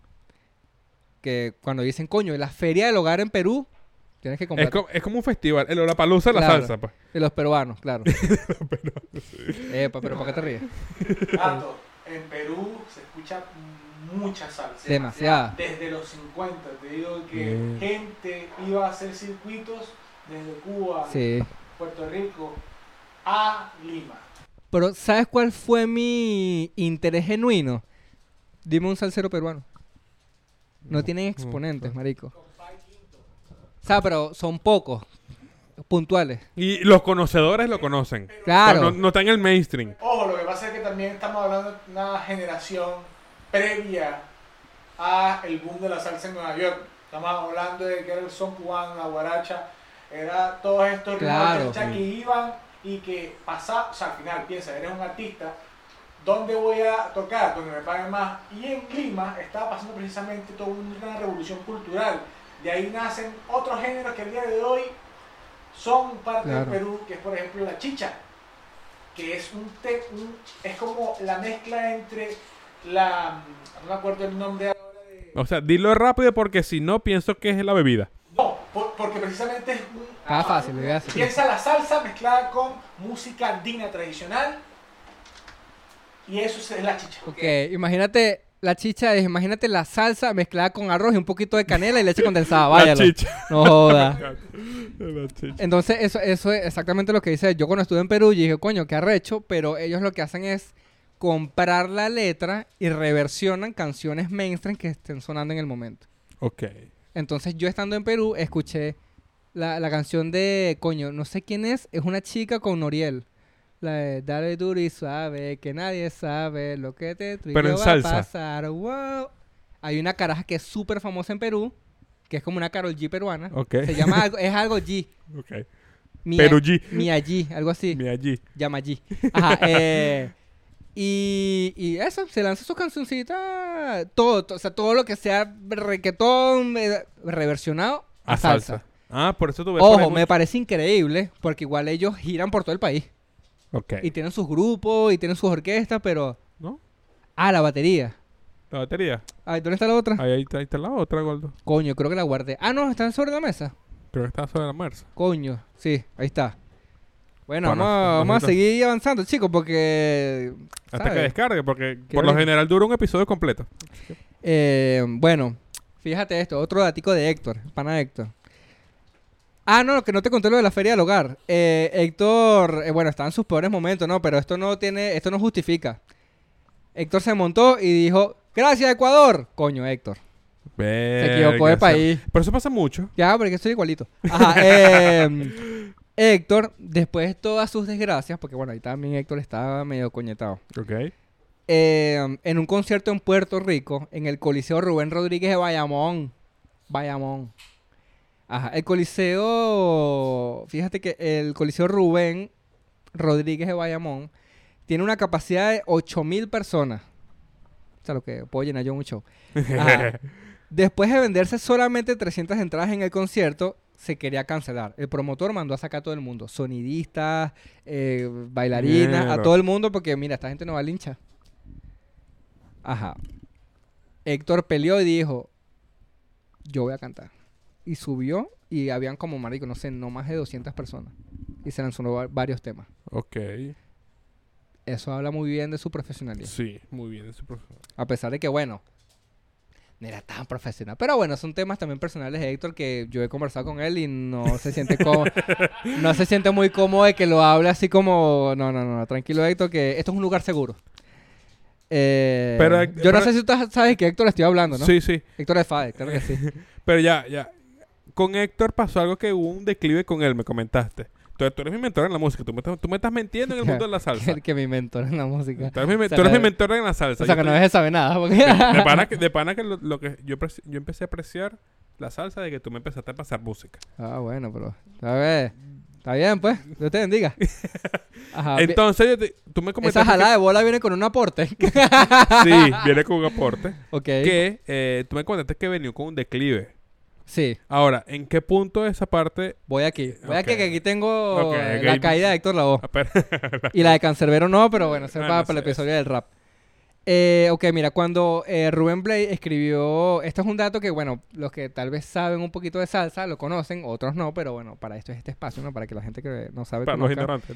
Que cuando dicen, coño, la Feria del Hogar en Perú, tienes que comprar Es, como, es como un festival. El Olapalooza de la Claro. salsa, pues. de los peruanos, claro. Epa, pero ¿por qué te ríes? Gato, en Perú se escucha mucha salsa. Demasiada. Desde los 50, te digo que Bien. gente iba a hacer circuitos desde Cuba, Sí. Puerto Rico, a Lima. Pero ¿sabes cuál fue mi interés genuino? Dime un salsero peruano. No tienen exponentes, marico. O sea, pero son pocos, puntuales. Y los conocedores lo conocen. Claro. O sea, no, no está en el mainstream. Ojo, lo que pasa es que también estamos hablando de una generación previa a el boom de la salsa en Nueva York. Estamos hablando de que era el son cubano, la guaracha, era todos estos ritmos de Claro. cha-cha que iban y que pasaban, o sea, al final piensa, eres un artista, ¿dónde voy a tocar? Donde me paguen más. Y en Lima estaba pasando precisamente toda una revolución cultural. De ahí nacen otros géneros que el día de hoy son parte Claro. del Perú, que es por ejemplo la chicha que es un, te- un- es como la mezcla entre la no me acuerdo el nombre ahora de O sea, dilo rápido porque si no pienso que es la bebida. Por- porque precisamente es un Está fácil, lo voy a hacer. piensa la salsa mezclada con música andina tradicional y eso es la chicha Ok, imagínate la chicha, es- imagínate la salsa mezclada con arroz y un poquito de canela y leche condensada. La Váyalo. chicha. No joda. La chicha. Entonces, eso, eso es exactamente lo que dice. Yo cuando estuve en Perú, yo dije, coño, qué arrecho, pero ellos lo que hacen es comprar la letra y reversionan canciones mainstream que estén sonando en el momento. Ok. Entonces, yo estando en Perú, escuché la, la canción de, coño, no sé quién es, es una chica con Noriel. La de Dale duro y suave, que nadie sabe lo que te Pero en va salsa. a pasar. Wow. Hay una caraja que es súper famosa en Perú, que es como una Carol G peruana. Ok. Se llama algo, es algo G. Ok. Mia- Perú G. Mia G, algo así. Mi allí. Llama G. Ajá, eh, y, y eso, se lanza su cancioncita, todo, to- o sea, todo lo que sea reggaetón eh, reversionado a, A salsa. salsa. Ah, por eso por Ojo, me parece increíble, porque igual ellos giran por todo el país. Ok. Y tienen sus grupos, y tienen sus orquestas, pero... ¿No? Ah, la batería. La batería. Ay, ¿dónde está la otra? Ahí, ahí está, ahí está la otra, Gordo. Coño, creo que la guardé. Ah, no, están sobre la mesa. Creo que está sobre la marcha. Coño, sí, ahí está. Bueno, vamos, a- vamos a nosotros- seguir avanzando, chicos, porque... Hasta que descargue, porque por lo general dura un episodio completo. Eh, bueno, fíjate esto, otro datico de Héctor, pana Héctor. Ah, no, que no te conté lo de la feria del hogar. Eh, Héctor, eh, bueno, está en sus peores momentos, ¿no? Pero esto no tiene, esto no justifica. Héctor se montó y dijo, gracias Ecuador. Coño, Héctor. Se equivocó de país. Pero eso pasa mucho. Ya, porque estoy igualito. Ajá, eh, Héctor, después de todas sus desgracias, porque bueno, ahí también Héctor estaba medio coñetado. Ok. Eh, en un concierto en Puerto Rico, en el Coliseo Rubén Rodríguez de Bayamón. Bayamón. Ajá, el Coliseo, fíjate que el Coliseo Rubén Rodríguez de Bayamón tiene una capacidad de 8000 personas. O sea, lo que puedo llenar yo un show. Ajá. Después de venderse solamente 300 entradas en el concierto, se quería cancelar. El promotor mandó a sacar a todo el mundo, sonidistas, eh, bailarinas, a todo el mundo, porque mira, esta gente no va a linchar. Ajá. Héctor peleó y dijo, yo voy a cantar. Y subió y habían como, marico, no sé, no más de 200 personas. Y se lanzó va- varios temas. ok. Eso habla muy bien de su profesionalidad. Sí, muy bien. ese profesor. A pesar de que, bueno, no era tan profesional. Pero bueno, son temas también personales de Héctor que yo he conversado con él y no se siente cómodo. no se siente muy cómodo de que lo hable así como. No, no, no, tranquilo, Héctor, que esto es un lugar seguro. Eh, Pero, eh, yo no sé si tú sabes que Héctor estoy hablando, ¿no? Sí, sí. Héctor es FADE, claro que sí. Pero ya, ya. con Héctor pasó algo que hubo un declive con él, me comentaste. Entonces, tú eres mi mentor en la música. Tú me, estás- tú me estás mintiendo en el mundo de la salsa. El que me inventó en la música. Tú eres mi, O sea, tú eres mi que- mentor en la salsa. O sea, Yo que no debes saber nada. porque- de, de pana que, de pana que lo, lo que yo, yo empecé, a apreciar la salsa de que tú me empezaste a pasar música. Ah, bueno, pero... A ver... Está bien, pues. Dios te bendiga. Ajá. Entonces, yo te- tú me Esa comentaste. jalada de bola viene con un aporte. que- sí, viene con un aporte. ok. Que eh, tú me comentaste que venía con un declive. Sí. Ahora, ¿en qué punto de esa parte. Voy aquí. Voy aquí que aquí tengo eh, la caída de Héctor Lavoe. a ver, Y la de Cancerbero no, pero bueno, es Ah, para, no para el episodio del rap. Eh, ok, mira, cuando eh, Rubén Blade escribió... Esto es un dato que, bueno, los que tal vez saben un poquito de salsa lo conocen, otros no, pero bueno, para esto es este espacio, ¿no? Para que la gente que no sabe para los ignorantes.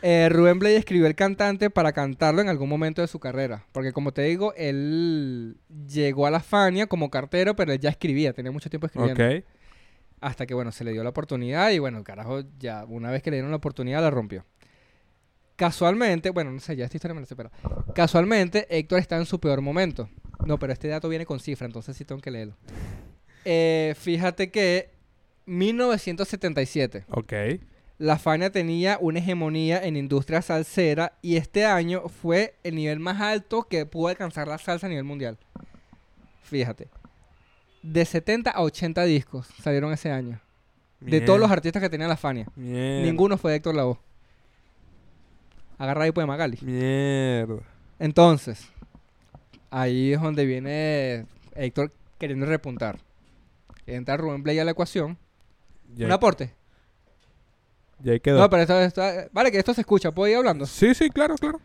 Eh, Rubén Blade escribió el cantante para cantarlo en algún momento de su carrera. Porque como te digo, él llegó a la Fania como cartero, pero él ya escribía, tenía mucho tiempo escribiendo. Ok. Hasta que, bueno, se le dio la oportunidad y, bueno, el carajo, ya una vez que le dieron la oportunidad, la rompió. Casualmente, bueno, no sé, ya esta historia me la sé, pero casualmente Héctor está en su peor momento. No, pero este dato viene con cifra, entonces sí tengo que leerlo. Eh, fíjate que 1977, Ok. la Fania tenía una hegemonía en industria salsera y este año fue el nivel más alto que pudo alcanzar la salsa a nivel mundial. Fíjate. De 70 a 80 discos salieron ese año. De todos los artistas que tenía la Fania. Mierda. Ninguno fue de Héctor Lavoe. Agarra ahí pues Magali. Mierda. Entonces, ahí es donde viene Héctor queriendo repuntar. Entra Rubén Blay a la ecuación. Ya, Un aporte. ya ahí quedó. No, pero esto, esto- Vale, que esto se escucha. ¿Puedo ir hablando? Sí, sí, claro, claro.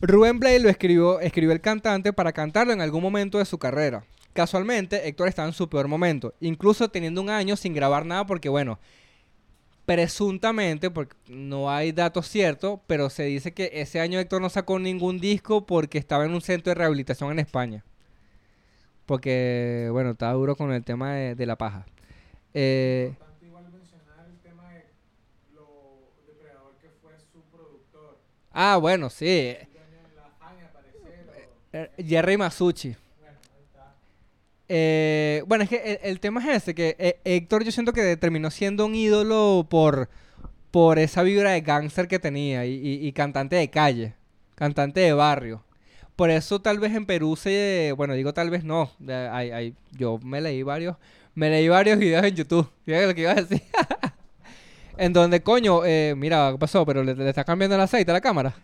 Rubén Blade lo escribió, escribió el cantante para cantarlo en algún momento de su carrera. Casualmente, Héctor estaba en su peor momento, incluso teniendo un año sin grabar nada porque, bueno, presuntamente, porque no hay datos ciertos, pero se dice que ese año Héctor no sacó ningún disco porque estaba en un centro de rehabilitación en España. Porque, bueno, estaba duro con el tema de, de la paja. Eh, Importante igual mencionar el tema de lo depredador que fue su productor. ah, bueno, sí. O- Eh, Jerry Masucci. Eh, bueno, es que el, tema es ese, que eh, Héctor yo siento que terminó siendo un ídolo por, por esa vibra de gángster que tenía y, cantante de calle, cantante de barrio. Por eso tal vez en Perú se, bueno, digo tal vez no, hay- hay- yo me leí varios, me leí varios videos en YouTube, fíjate lo que iba a decir. en donde, coño, eh, mira, ¿qué pasó? Pero le, le está cambiando el aceite a la cámara.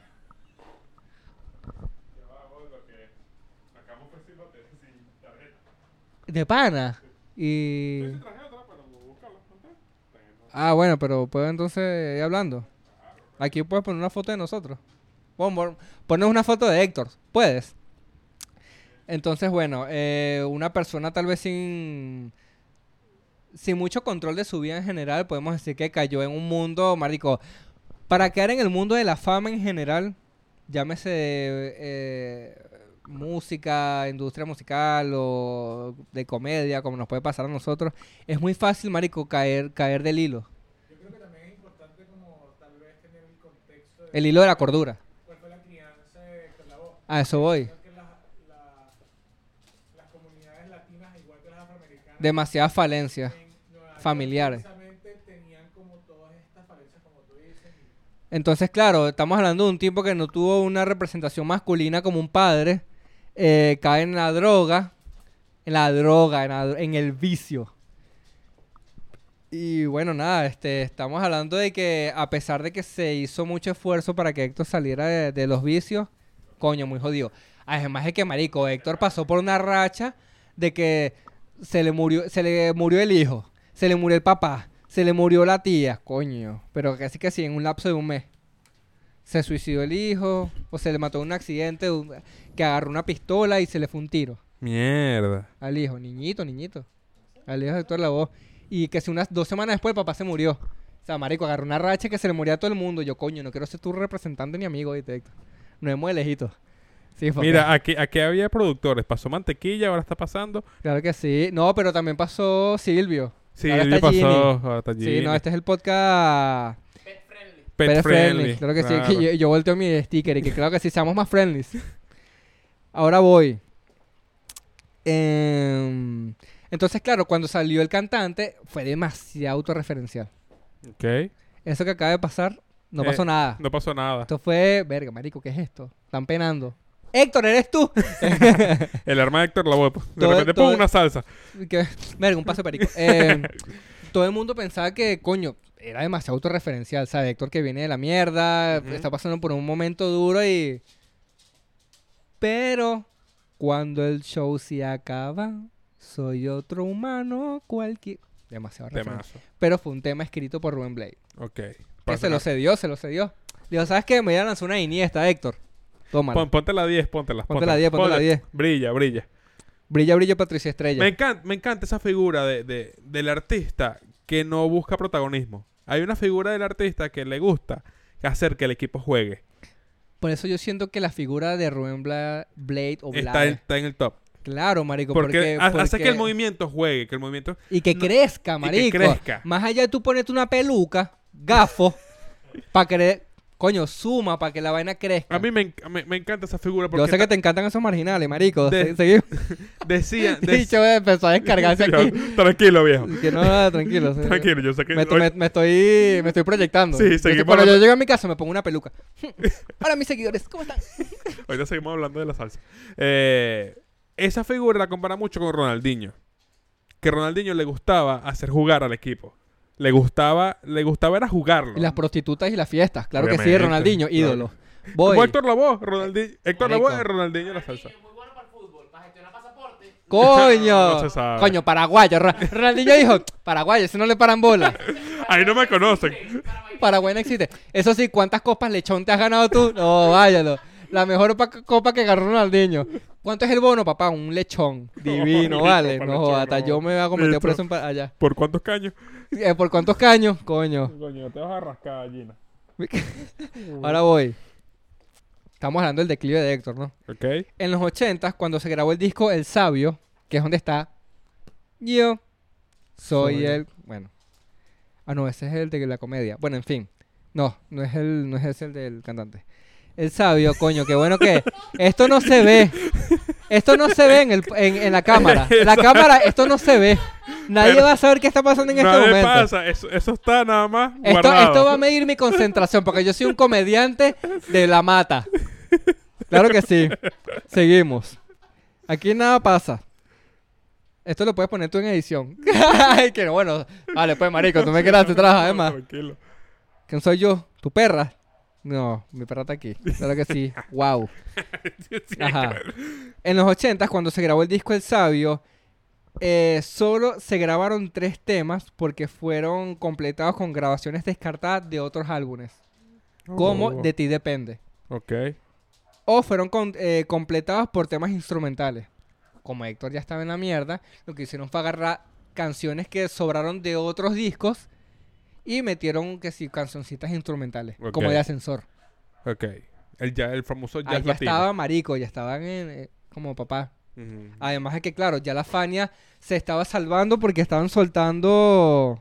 De pana. Y... Ah, bueno, pero puedo entonces ir hablando. Aquí puedes poner una foto de nosotros. Pon- pones una foto de Héctor. Puedes. Entonces, bueno, eh, una persona tal vez sin... Sin mucho control de su vida en general, podemos decir que cayó en un mundo, marico. Para quedar en el mundo de la fama en general, llámese eh, música, industria musical o de comedia, como nos puede pasar a nosotros, es muy fácil, marico, caer, caer del hilo. Yo creo que también es importante como tal vez tener el contexto de El hilo de la cordura. cuál fue la crianza de Héctor Lavoe. A eso voy. Creo que las, la- las comunidades latinas, igual que las afroamericanas, Demasiadas falencias. familiares. Entonces, claro, estamos hablando de un tipo que no tuvo una representación masculina como un padre, eh, cae en la droga, en la droga, en, el vicio. Y bueno, nada, este, estamos hablando de que a pesar de que se hizo mucho esfuerzo para que Héctor saliera de, de los vicios, coño, muy jodido. Además de que, marico, Héctor pasó por una racha de que se le murió, se le murió el hijo, se le murió el papá, se le murió la tía, coño. Pero casi que sí, en un lapso de un mes. Se suicidó el hijo, o se le mató en un accidente, un- que agarró una pistola y se le fue un tiro Mierda. al hijo, niñito, niñito. Al hijo de Héctor Lavoe. Y que si unas dos semanas después el papá se murió. O sea, marico, agarró una racha que se le moría a todo el mundo. Yo, coño, no quiero ser tu representante ni amigo, ¿viste, Héctor? No hemos de lejitos. Sí, papá. Mira, aquí, aquí había productores. Pasó mantequilla, ahora está pasando. Claro que sí. No, pero también pasó Silvio. Sí, Ahora está pasó. Ahora está Sí, no, este es el podcast Pet friendly. Pet, friendly. Claro que sí, que yo, yo volteo mi sticker y que claro que sí, seamos más friendly. Ahora voy. Em, Entonces, claro, cuando salió el cantante, fue demasiado autorreferencial. Ok. Eso que acaba de pasar, no Eh, pasó nada. No pasó nada. Esto fue, verga, marico, ¿qué es esto? Están penando. Héctor, ¿eres tú? El arma de Héctor Lavoe. pues. De Todo- repente todo- pongo una salsa. Que- Verga, un paso de perico. Eh, todo el mundo pensaba que, coño, era demasiado autorreferencial. ¿Sabes? Héctor que viene de la mierda, está pasando por un momento duro y... Pero cuando el show se acaba, soy otro humano cualquier... Demasiado referencial. Pero fue un tema escrito por Rubén Blade. Ok. Que se lo cedió, se lo cedió. Digo, ¿sabes qué? Me voy a lanzar una Iniesta, Héctor. Tómala. Pon- ponte la 10, póntela. Ponte la 10, ponte la 10. Brilla, brilla. Brilla, brilla, Patricia Estrella. Me encanta, me encanta esa figura de, de- del artista que no busca protagonismo. Hay una figura del artista que le gusta hacer que el equipo juegue. Por eso yo siento que la figura de Rubén Bla- Blade o Está, Blade... en- está en el top. Claro, marico, Porque, porque... ha- hace que el movimiento juegue, que el movimiento... Y que no- crezca, que marico. crezca. Más allá de tú ponerte una peluca, gafo, para que... Coño, suma para que la vaina crezca. A mí me, enc- me- me encanta esa figura porque Yo sé que te encantan esos marginales, marico. De- Se- decía... dec- Dicho, empezó a descargarse aquí. Tranquilo, viejo. Que no, tranquilo. sí. Tranquilo, yo sé que... Me, hoy- me- me estoy, me estoy proyectando. Sí, seguimos Cuando yo llego a mi casa me pongo una peluca. Hola, mis seguidores, ¿cómo están? Ahorita seguimos hablando de la salsa. Eh, esa figura la compara mucho con Ronaldinho. Que Ronaldinho le gustaba hacer jugar al equipo. Le gustaba, le gustaba era jugarlo. Y las prostitutas y las fiestas. Claro que sí, Ronaldinho, ídolo. Voy. Como Héctor Lavoe, Ronaldinho. Héctor. Lavoe es Ronaldinho la salsa. Muy bueno para el fútbol, para gestionar pasaporte. Coño. No se sabe. Coño, paraguayo. Ro- Ronaldinho dijo, paraguayo, si no le paran bola. Ahí no me conocen. Paraguay no existe. Eso sí, ¿cuántas copas lechón te has ganado tú? No, váyalo. La mejor pa- copa que agarró Ronaldinho. ¿Cuánto es el bono, papá? Un lechón. Divino, vale. No, lechón, hasta no. yo me voy a cometer por eso allá. ¿Por cuántos caños? Eh, ¿Por cuántos caños? Coño. Coño, te vas a rascar, Gina. Ahora voy. Estamos hablando del declive de Héctor, ¿no? Ok. En los 80 cuando se grabó el disco El Sabio, que es donde está yo soy Soy. el, bueno. Ah, no, ese es el de la comedia. Bueno, en fin. No, no es el no es ese el del cantante. El Sabio, coño, qué bueno que esto no se ve. Esto no se ve en, el, en, en la cámara. La cámara esto no se ve. Nadie Pero- va a saber qué está pasando en este Nada momento. pasa. Eso, eso está nada más Esto, guardado. esto va a medir mi concentración porque yo soy un comediante de la mata. Claro que sí. Seguimos. Aquí nada pasa. Esto lo puedes poner tú en edición. Ay, que no, bueno. Vale, pues, marico, tú me quedaste atrás, además. Tranquilo. ¿Quién soy yo? ¿Tu perra? No, mi perra está aquí. Claro que sí. Wow. Ajá. En los 80 cuando se grabó el disco El Sabio, eh, solo se grabaron tres temas porque fueron completados con grabaciones descartadas de otros álbumes. Como Oh, De ti depende. Ok. O fueron con- eh, completados por temas instrumentales. Como Héctor ya estaba en la mierda, lo que hicieron fue agarrar canciones que sobraron de otros discos y metieron que sí, cancioncitas instrumentales, como de ascensor. Ok. El, ya, el famoso jazz Ahí ya latino. estaba marico, ya estaban en, eh, como papá. Además de que, claro, ya la Fania se estaba salvando porque estaban soltando.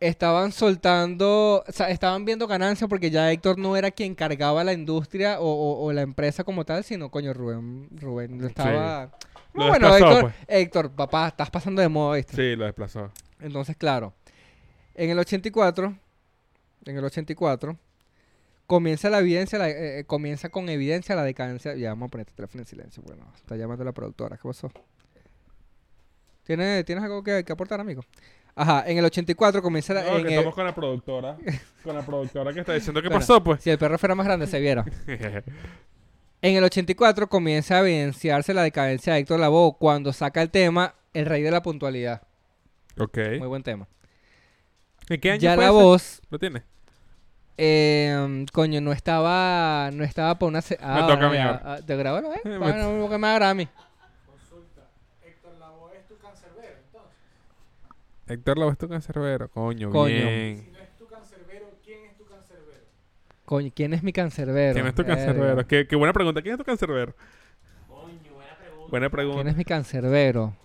Estaban soltando. O sea, estaban viendo ganancias porque ya Héctor no era quien cargaba la industria o, o- o la empresa como tal, sino, coño, Rubén. Rubén lo estaba. Lo No, bueno, desplazó, Héctor, pues. Héctor, papá, estás pasando de moda, ¿viste? Sí, lo desplazó. Entonces, claro, en el 84, en el 84, comienza la evidencia, la- eh, eh, comienza con evidencia la decadencia. Ya vamos a poner este teléfono en silencio, bueno, está llamando la productora, ¿qué pasó? ¿Tienes, ¿tienes algo que, que aportar, amigo? Ajá, en el 84 comienza la... No, en que el- estamos con la productora. con la productora que está diciendo qué Bueno, pasó, pues. Si el perro fuera más grande, se viera. En el 84 comienza a evidenciarse la decadencia de Héctor Lavoe cuando saca el tema El Rey de la Puntualidad. ok. Muy buen tema. ¿En qué año Ya fue la ese? voz ¿Lo tiene? Eh, coño, no estaba, no estaba para una... se- Ah, toca bueno, a mí ya, ahora. ¿Te grabaron, eh? Eh, Bueno, lo que me agarra a mí. Consulta. Héctor Lavoe es tu cancerbero, entonces. Héctor Lavoe es tu cancerbero. Coño, Coño. bien. Si no es tu cancerbero, ¿quién es tu cancerbero? Coño, ¿quién es mi cancerbero? ¿Quién es tu cancerbero? Qué, qué buena pregunta. ¿Quién es tu cancerbero? Coño, buena pregunta. Buena ¿Quién pregunta. es mi cancerbero?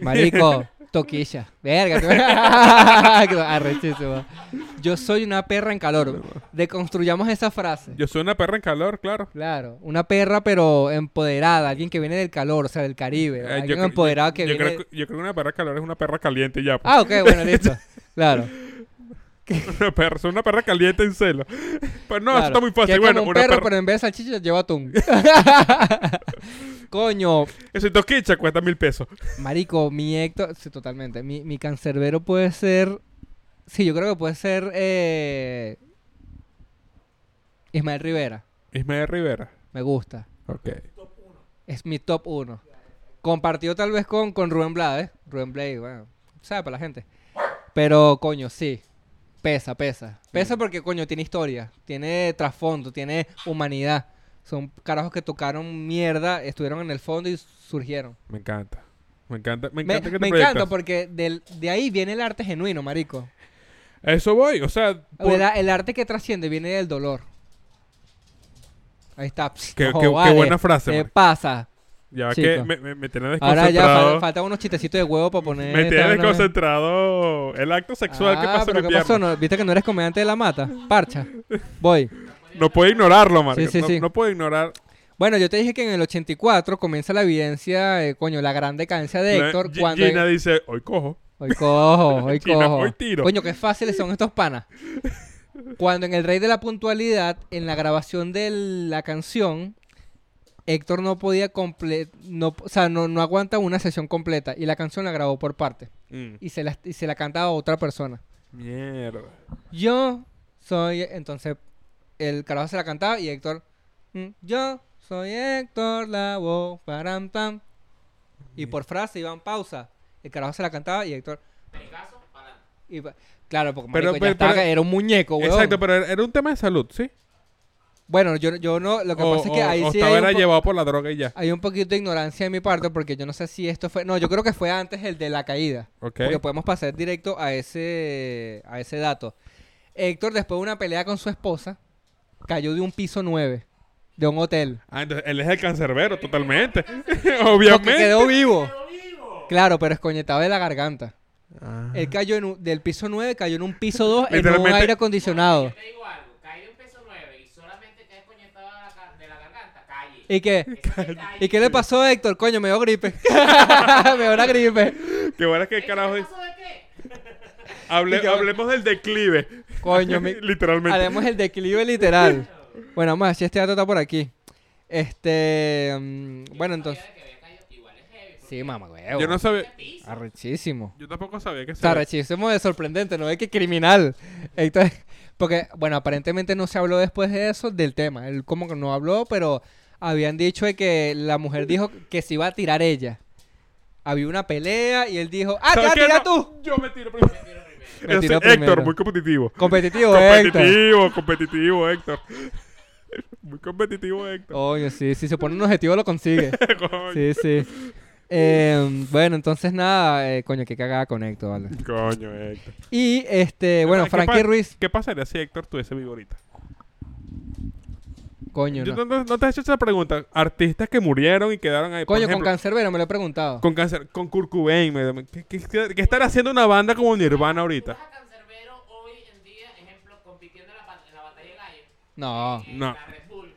Marico, Toquilla. Verga. Arrechísimo. Yo soy una perra en calor. Deconstruyamos esa frase. Yo soy una perra en calor, claro. Claro, una perra pero empoderada, alguien que viene del calor, o sea, del Caribe. Eh, alguien cre- empoderado que yo viene... Creo, que- yo creo que una perra en calor es una perra caliente ya. pues. Ah, ok, bueno, listo. Claro. Una perra, soy una perra caliente en celo. Pues no, eso está muy fácil. Bueno, como un una perro, perra. pero en vez de salchicha lleva atún. Coño, Ese toquicha cuesta mil pesos. marico, mi Héctor... Sí, totalmente. Mi, mi cancerbero puede ser... Sí, yo creo que puede ser... Eh... Ismael Rivera. Ismael Rivera. Me gusta. Ok. Es mi top 1. Compartido tal vez con, con Rubén Blades. Rubén Blades, bueno, sabe para la gente. Pero, coño, sí. Pesa, pesa. Pesa porque, coño, tiene historia. Tiene trasfondo, tiene humanidad. Son carajos que tocaron mierda, estuvieron en el fondo y surgieron. Me encanta. Me encanta. Me Me, encanta que te me encanta porque del- de ahí viene el arte genuino, marico. A eso voy. O sea, por- El, el arte que trasciende viene del dolor. Ahí está. Qué- Ojo, qué- qué vale. buena frase, ¿Qué pasa? ya chico. que me, me, me tiene Ahora ya desconcentrado. fal- faltan unos chistecitos de huevo para poner. me vaina. desconcentrado el acto sexual que Ah, pasa en pero mi ¿qué pasó? ¿No? ¿Viste que no eres comediante de la mata? Parcha. Voy. No puedo ignorarlo. Sí, sí, no, sí. no puedo ignorar. Bueno, yo te dije que en el 84 comienza la evidencia, eh, coño, la gran decadencia de La- Héctor Gi- cuando... Gina dice, hoy cojo. Hoy cojo, hoy cojo. hoy tiro. Coño, qué fáciles son estos panas. Cuando en El Rey de la Puntualidad, en la grabación de la canción, Héctor no podía comple no, o sea, no, no aguanta una sesión completa y la canción la grabó por parte Mm. y se la, y se la cantaba a otra persona. Mierda. Yo soy. Entonces, el carajo se la cantaba y Héctor. mm, Yo soy Héctor Lavoe. Param, tam. Y por frase iban pausa. El carajo se la cantaba y Héctor. Pericazo, y claro, porque Pero- marico, ya pero- estaba- pero- era un muñeco, weón. Exacto, pero era un tema de salud, ¿sí? Bueno, yo, yo no. Lo que o, pasa es que ahí o sí estaba hay un, era llevado por la droga y ya. hay un poquito de ignorancia de mi parte porque yo no sé si esto fue. No, yo creo que fue antes el de la caída. Ok. Porque podemos pasar directo a ese, a ese dato. Héctor, después de una pelea con su esposa, cayó de un piso 9 de un hotel. Ah, entonces él es el cancerbero, totalmente. Porque Obviamente. quedó vivo. Claro, pero escoñetado de la garganta. Ah. Él cayó en un- del piso 9, cayó en un piso 2 en un aire acondicionado. Yo te digo algo, caí de un peso 9 y solamente quedé coñetado de la, ca- de la garganta, calle. ¿Y qué? Calle. ¿Y qué le pasó a Héctor? Coño, me dio gripe. me dio una gripe. Qué bueno que ¿Eso carajo qué pasó de qué? Hable- que- hablemos del declive. Coño, mi- Literalmente. haremos el declive literal. Bueno, vamos a ver si este dato está por aquí. Este. mm, bueno, entonces. Sí, mamá, güey. Yo no sabía. Arrechísimo. Yo tampoco sabía que O sea, rechísimo de sorprendente, no es que criminal. Entonces, porque, bueno, aparentemente no se habló después de eso del tema. Él como que no habló, pero habían dicho de que la mujer dijo que se iba a tirar ella. Había una pelea y él dijo, ¡ah, te vas ¿Sabes a qué? tirar No, tú! Yo me tiro primero. Me tiró Héctor, primero. muy competitivo. Competitivo, Héctor. Competitivo, competitivo, Héctor. Muy competitivo, Héctor. Oye, sí, si se pone un objetivo lo consigue. Sí, sí. Eh, bueno, entonces nada, eh, coño, qué cagada con Héctor, vale. Coño, Héctor. Y este, bueno, ¿Qué Frankie Ruiz, ¿Qué pasaría si Héctor tuviese vivo ahorita? Coño, Yo no. no, no- no te has hecho esa pregunta. Artistas que murieron y quedaron ahí. por Coño, con ejemplo, Cancerbero me lo he preguntado. con cáncer, con Kurt Cobain. me- ¿Qué, qué, qué- qué estará haciendo una banda como Nirvana ahorita? ¿Tú ves a Cancerbero hoy en día, ejemplo, compitiendo en la, pa- en la batalla de gallo? No. En No. la Red Bull.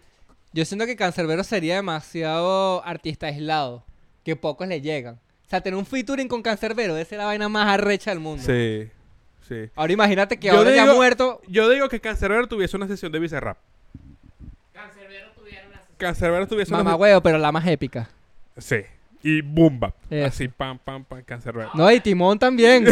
Yo siento que Cancerbero sería demasiado artista aislado, que pocos le llegan. O sea, tener un featuring con Cancerbero debe ser la vaina más arrecha del mundo. Sí, sí. Ahora imagínate que Yo ahora ya digo- muerto. Yo digo que Cancerbero tuviese una sesión de Bizarrap. Cancerbero tuviera una sesión. Cancerbero tuviese Mamá huevo, pero la más épica. Sí. Y. Eso. Así, pam, pam, pam, Cancerbero. No, y Timón también.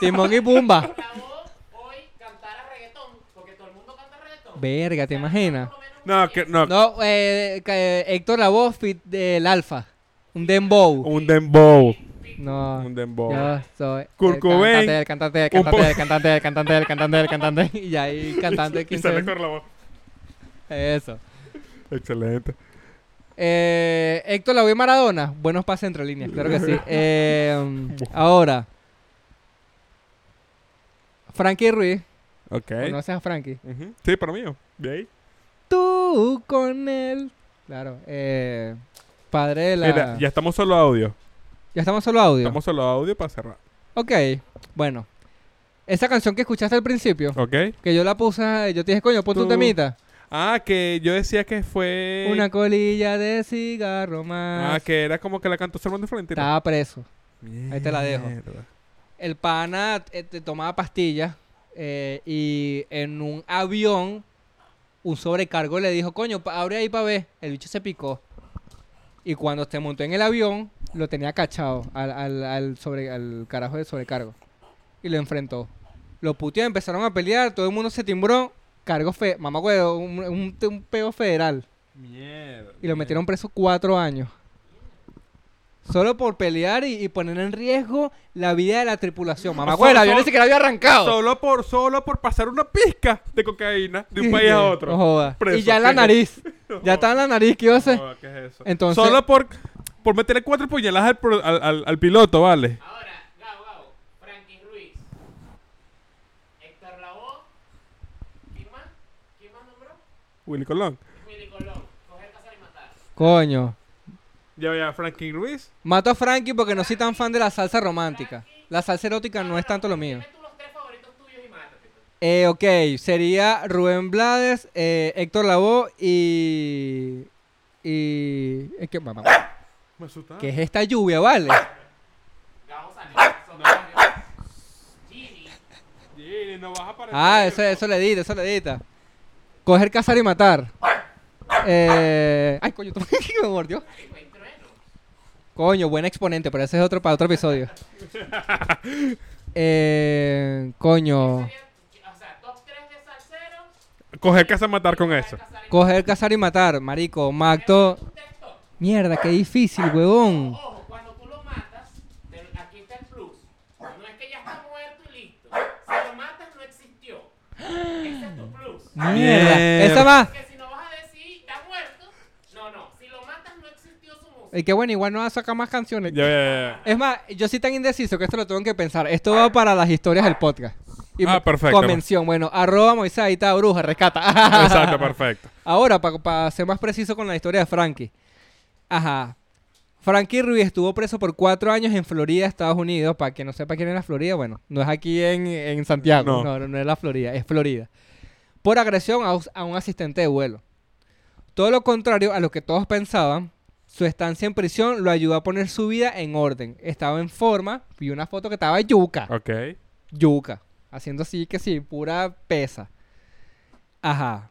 Timón y Bumba. La voz hoy cantara reggaetón, porque todo el mundo canta reggaetón. Verga, ¿te imaginas? No, que, no. No, eh, que- Héctor Lavoe fit del Alfa. Un dembow. Un dembow. No. Un dembow. Yo soy Kurt el cantante, el cantante, el Un cantante, el cantante, el cantante, el cantante, el cantante. Y ahí cantando Y 15 sale veces. con la voz. Eso. Excelente. Eh, Héctor Lavoe Maradona. Buenos pases entre líneas, claro que sí. Eh, ahora. Frankie Ruiz. Ok. ¿Conoces a Frankie? Ujú. Sí, para mí. De ahí. Tú con él. Claro. Eh, padre de la... Mira, ya estamos solo audio. Ya estamos solo audio. Estamos solo audio para cerrar. Ok, bueno. Esa canción que escuchaste al principio, ¿Ok? que yo la puse, yo te dije, coño, pon tu temita. Ah, que yo decía que fue... Una colilla de cigarro más. Ah, que era como que la cantó Sermón de Florentino. Estaba preso. Ahí te la dejo. El pana eh, te tomaba pastillas eh, y en un avión un sobrecargo le dijo, coño, abre ahí para ver. El bicho se picó. Y cuando se montó en el avión, lo tenía cachado al, al, al sobre, al carajo de sobrecargo. Y lo enfrentó. Lo puteó, empezaron a pelear, todo el mundo se timbró. Cargo fe, mamá huevo, un, un, un peo federal. Mierda. Y lo metieron preso cuatro años. Solo por pelear y, y poner en riesgo la vida de la tripulación. Mamá, güey, el sea, avión ni so- siquiera había arrancado. Solo por, solo por pasar una pizca de cocaína de un país a otro. No joda. Preso, Y ya en la nariz. Ya estaba en la nariz, ¿qué iba a hacer? No joda, ¿qué es eso? Entonces- Solo por, por meterle cuatro puñaladas al, pro- al, al- al piloto, ¿vale? Ahora, Gabo, Gabo, Frankie Ruiz, Héctor Lavoe, ¿quién más? ¿Quién más nombró? Willy Colón. Willy Colón, coger, cazar y matar. Coño. Ya veía Frankie Ruiz. Mato a Frankie porque no soy tan fan de la salsa romántica. La salsa erótica no es tanto lo mío. Dime tú los tres favoritos tuyos y mátate. pues. Eh, ok, sería Rubén Blades, eh, Héctor Lavoe y... Y... Es que, mamá, Me asustaba. ¿Qué es esta lluvia, vale? Son varios. Gini, Gini, no vas a aparecer. Ah, eso, eso le edita, eso le edita. Coger, cazar y matar. Eh... Ay, coño, me mordió. Coño, buen exponente, pero ese es otro para otro episodio. eh, coño. Sería, o sea, top 3 de salseros. Coger casa matar con eso. Cazar Coger, cazar y matar, marico. Macto. Mierda, qué difícil, huevón. Ojo, cuando tú lo matas, te- aquí está el plus. No es que ya está muerto y listo. Si lo matas, no existió. Ese es tu plus. Mierda. Mierda. Esa más. Porque si no vas a decir, está muerto. No, no. Si lo matas, no existió su música. Y que bueno, igual no va a sacar más canciones. Es más, yo soy tan indeciso que esto lo tengo que pensar. Esto va para las historias del podcast. Y Ah, perfecto. Convención. Bueno, arroba Moisés, ahí está, bruja, rescata. Exacto, perfecto. Ahora, para ser más preciso con la historia de Frankie. Ajá. Frankie Ruiz estuvo preso por cuatro años en Florida, Estados Unidos. Para quien no sepa quién es la Florida, bueno, no es aquí en, en Santiago. No, no, es la Florida, es Florida. Por agresión a, un asistente de vuelo. Todo lo contrario a lo que todos pensaban, su estancia en prisión lo ayudó a poner su vida en orden. Estaba en forma, vi una foto que estaba yuca Ok. yuca. Haciendo así que sí, pura pesa. Ajá.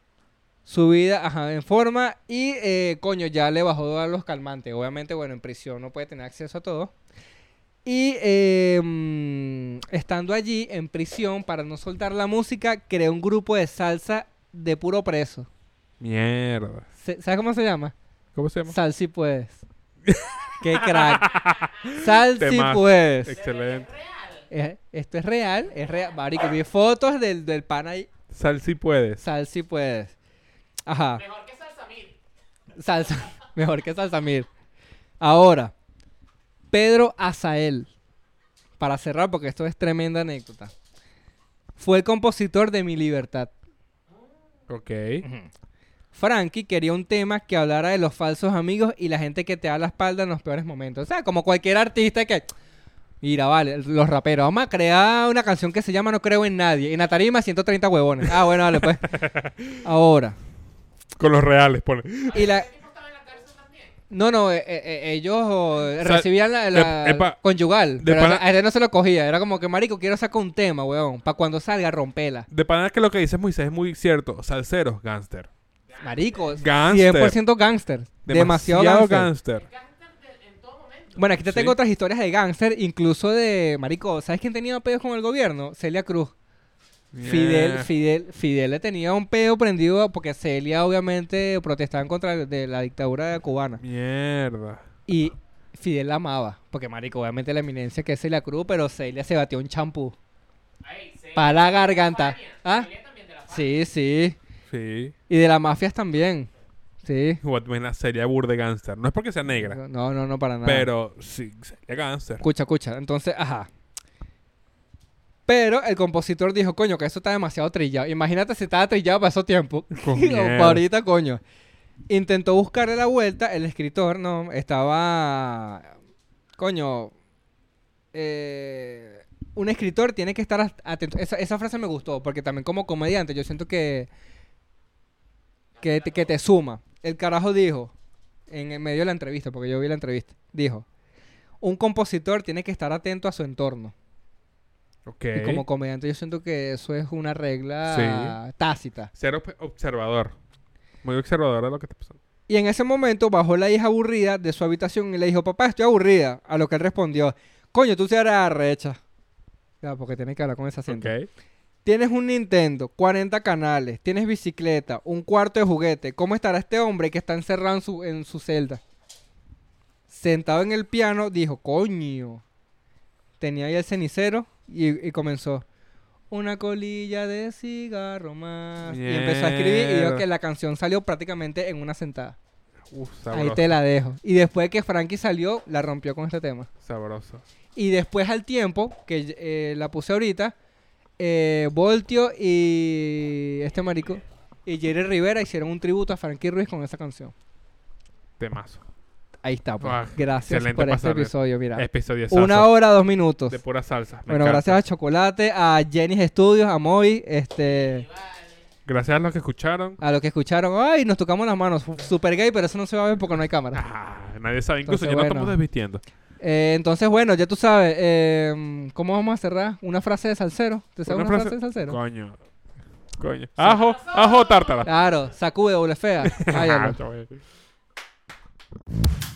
Su vida, ajá, en forma. Y, eh, coño, ya le bajó a los calmantes. Obviamente, bueno, en prisión no puede tener acceso a todo. Y eh, mm, estando allí, en prisión, para no soltar la música, creó un grupo de salsa de puro preso. Mierda. Se- ¿Sabes cómo se llama? ¿Cómo se llama? Sal si puedes. Qué crack. Sal si puedes. Excelente. Real. Eh, esto es real, es real. Marico, vi fotos del, del pan ahí. Sal si puedes. Sal si puedes. Ajá. Mejor que Salsamir. Salsa. Mejor que Salsamir. Ahora, Pedro Azael. Para cerrar, porque esto es tremenda anécdota. Fue el compositor de Mi Libertad. Ok. Frankie quería un tema que hablara de los falsos amigos y la gente que te da la espalda en los peores momentos. O sea, como cualquier artista que... Mira, vale, los raperos. Vamos a crear una canción que se llama No creo en nadie. En la tarima 130 huevones. Ah, bueno, dale, pues. Ahora. Con los reales, pone. Y la... ¿Ese tipo estaba en la cárcel también? No, no, eh, eh, eh, ellos sea, recibían la, la epa, conyugal. de pero pana- a él no se lo cogía. Era como que, marico, quiero sacar un tema, weón. Para cuando salga, rompela. De panada que lo que dice Moisés es muy cierto. Salseros, gangster. Marico, Gangster. 100% gangster. Demasiado, gangster. gangster. Gangster de- en todo momento. Bueno, aquí te Sí. tengo otras historias de gangster, incluso de, marico, ¿sabes quién tenía pedos con el gobierno? Celia Cruz. Fidel, Yeah. Fidel, Fidel le tenía un pedo prendido porque Celia obviamente protestaba en contra de la dictadura cubana. Mierda. Y Fidel la amaba, porque marico, obviamente la eminencia que es Celia Cruz, pero Celia se batió un champú. Ahí, Celia Pa' la de garganta. ¿Ah? Celia también de la. Sí, sí. Sí. Y de las mafias también. Sí. Una serie burda de gangster. No es porque sea negra. No, no, no, para nada. Pero sí, sería gangster. Escucha, escucha. Entonces, ajá. Pero el compositor dijo, coño, que eso está demasiado trillado. Imagínate si estaba trillado para esos tiempos. Para ahorita, coño. Intentó buscarle la vuelta. El escritor, no, estaba... Coño. eh, un escritor tiene que estar at- atento. Esa, esa frase me gustó, porque también como comediante yo siento que, que, te, que te suma. El carajo dijo, en el medio de la entrevista, porque yo vi la entrevista, dijo, un compositor tiene que estar atento a su entorno. Y como comediante yo siento que eso es una regla tácita. Ser ob- observador. Muy observador de lo que está pasando. Y en ese momento bajó la hija aburrida de su habitación y le dijo, papá, estoy aburrida. A lo que él respondió, coño, tú se harás arrecha. Ya, porque tiene que hablar con ese acento. Ok. Tienes un Nintendo, 40 canales, tienes bicicleta, un cuarto de juguete. ¿Cómo estará este hombre que está encerrado en su, en su celda? Sentado en el piano, dijo, coño. Tenía ahí el cenicero y, y comenzó. Una colilla de cigarro más. Y empezó a escribir y dijo Mierda. que la canción salió prácticamente en una sentada. Uf, Ahí te la dejo. Y después que Frankie salió, la rompió con este tema. Sabroso. Y después al tiempo, que eh, la puse ahorita, eh, Voltio y este marico y Jerry Rivera hicieron un tributo a Frankie Ruiz con esa canción. Temazo. Ahí está, pues. Ah, Gracias por este episodio, mira. Episodio Una hora, dos minutos. de pura salsa. Me Bueno, encanta. gracias a Chocolate, a Jenny's Studios, a Moy, este, Gracias a los que escucharon. a los que escucharon. Ay, nos tocamos las manos. Super gay, pero eso no se va a ver porque no hay cámara. Ah, nadie sabe. Incluso Entonces, ya bueno. estamos desvistiendo. Eh, entonces, bueno, ya tú sabes. eh, ¿Cómo vamos a cerrar? Una frase de salsero. ¿Te sabes una, frase de salsero? Coño. Coño. Ajo, ajo tártara. Claro, sacude doble fea.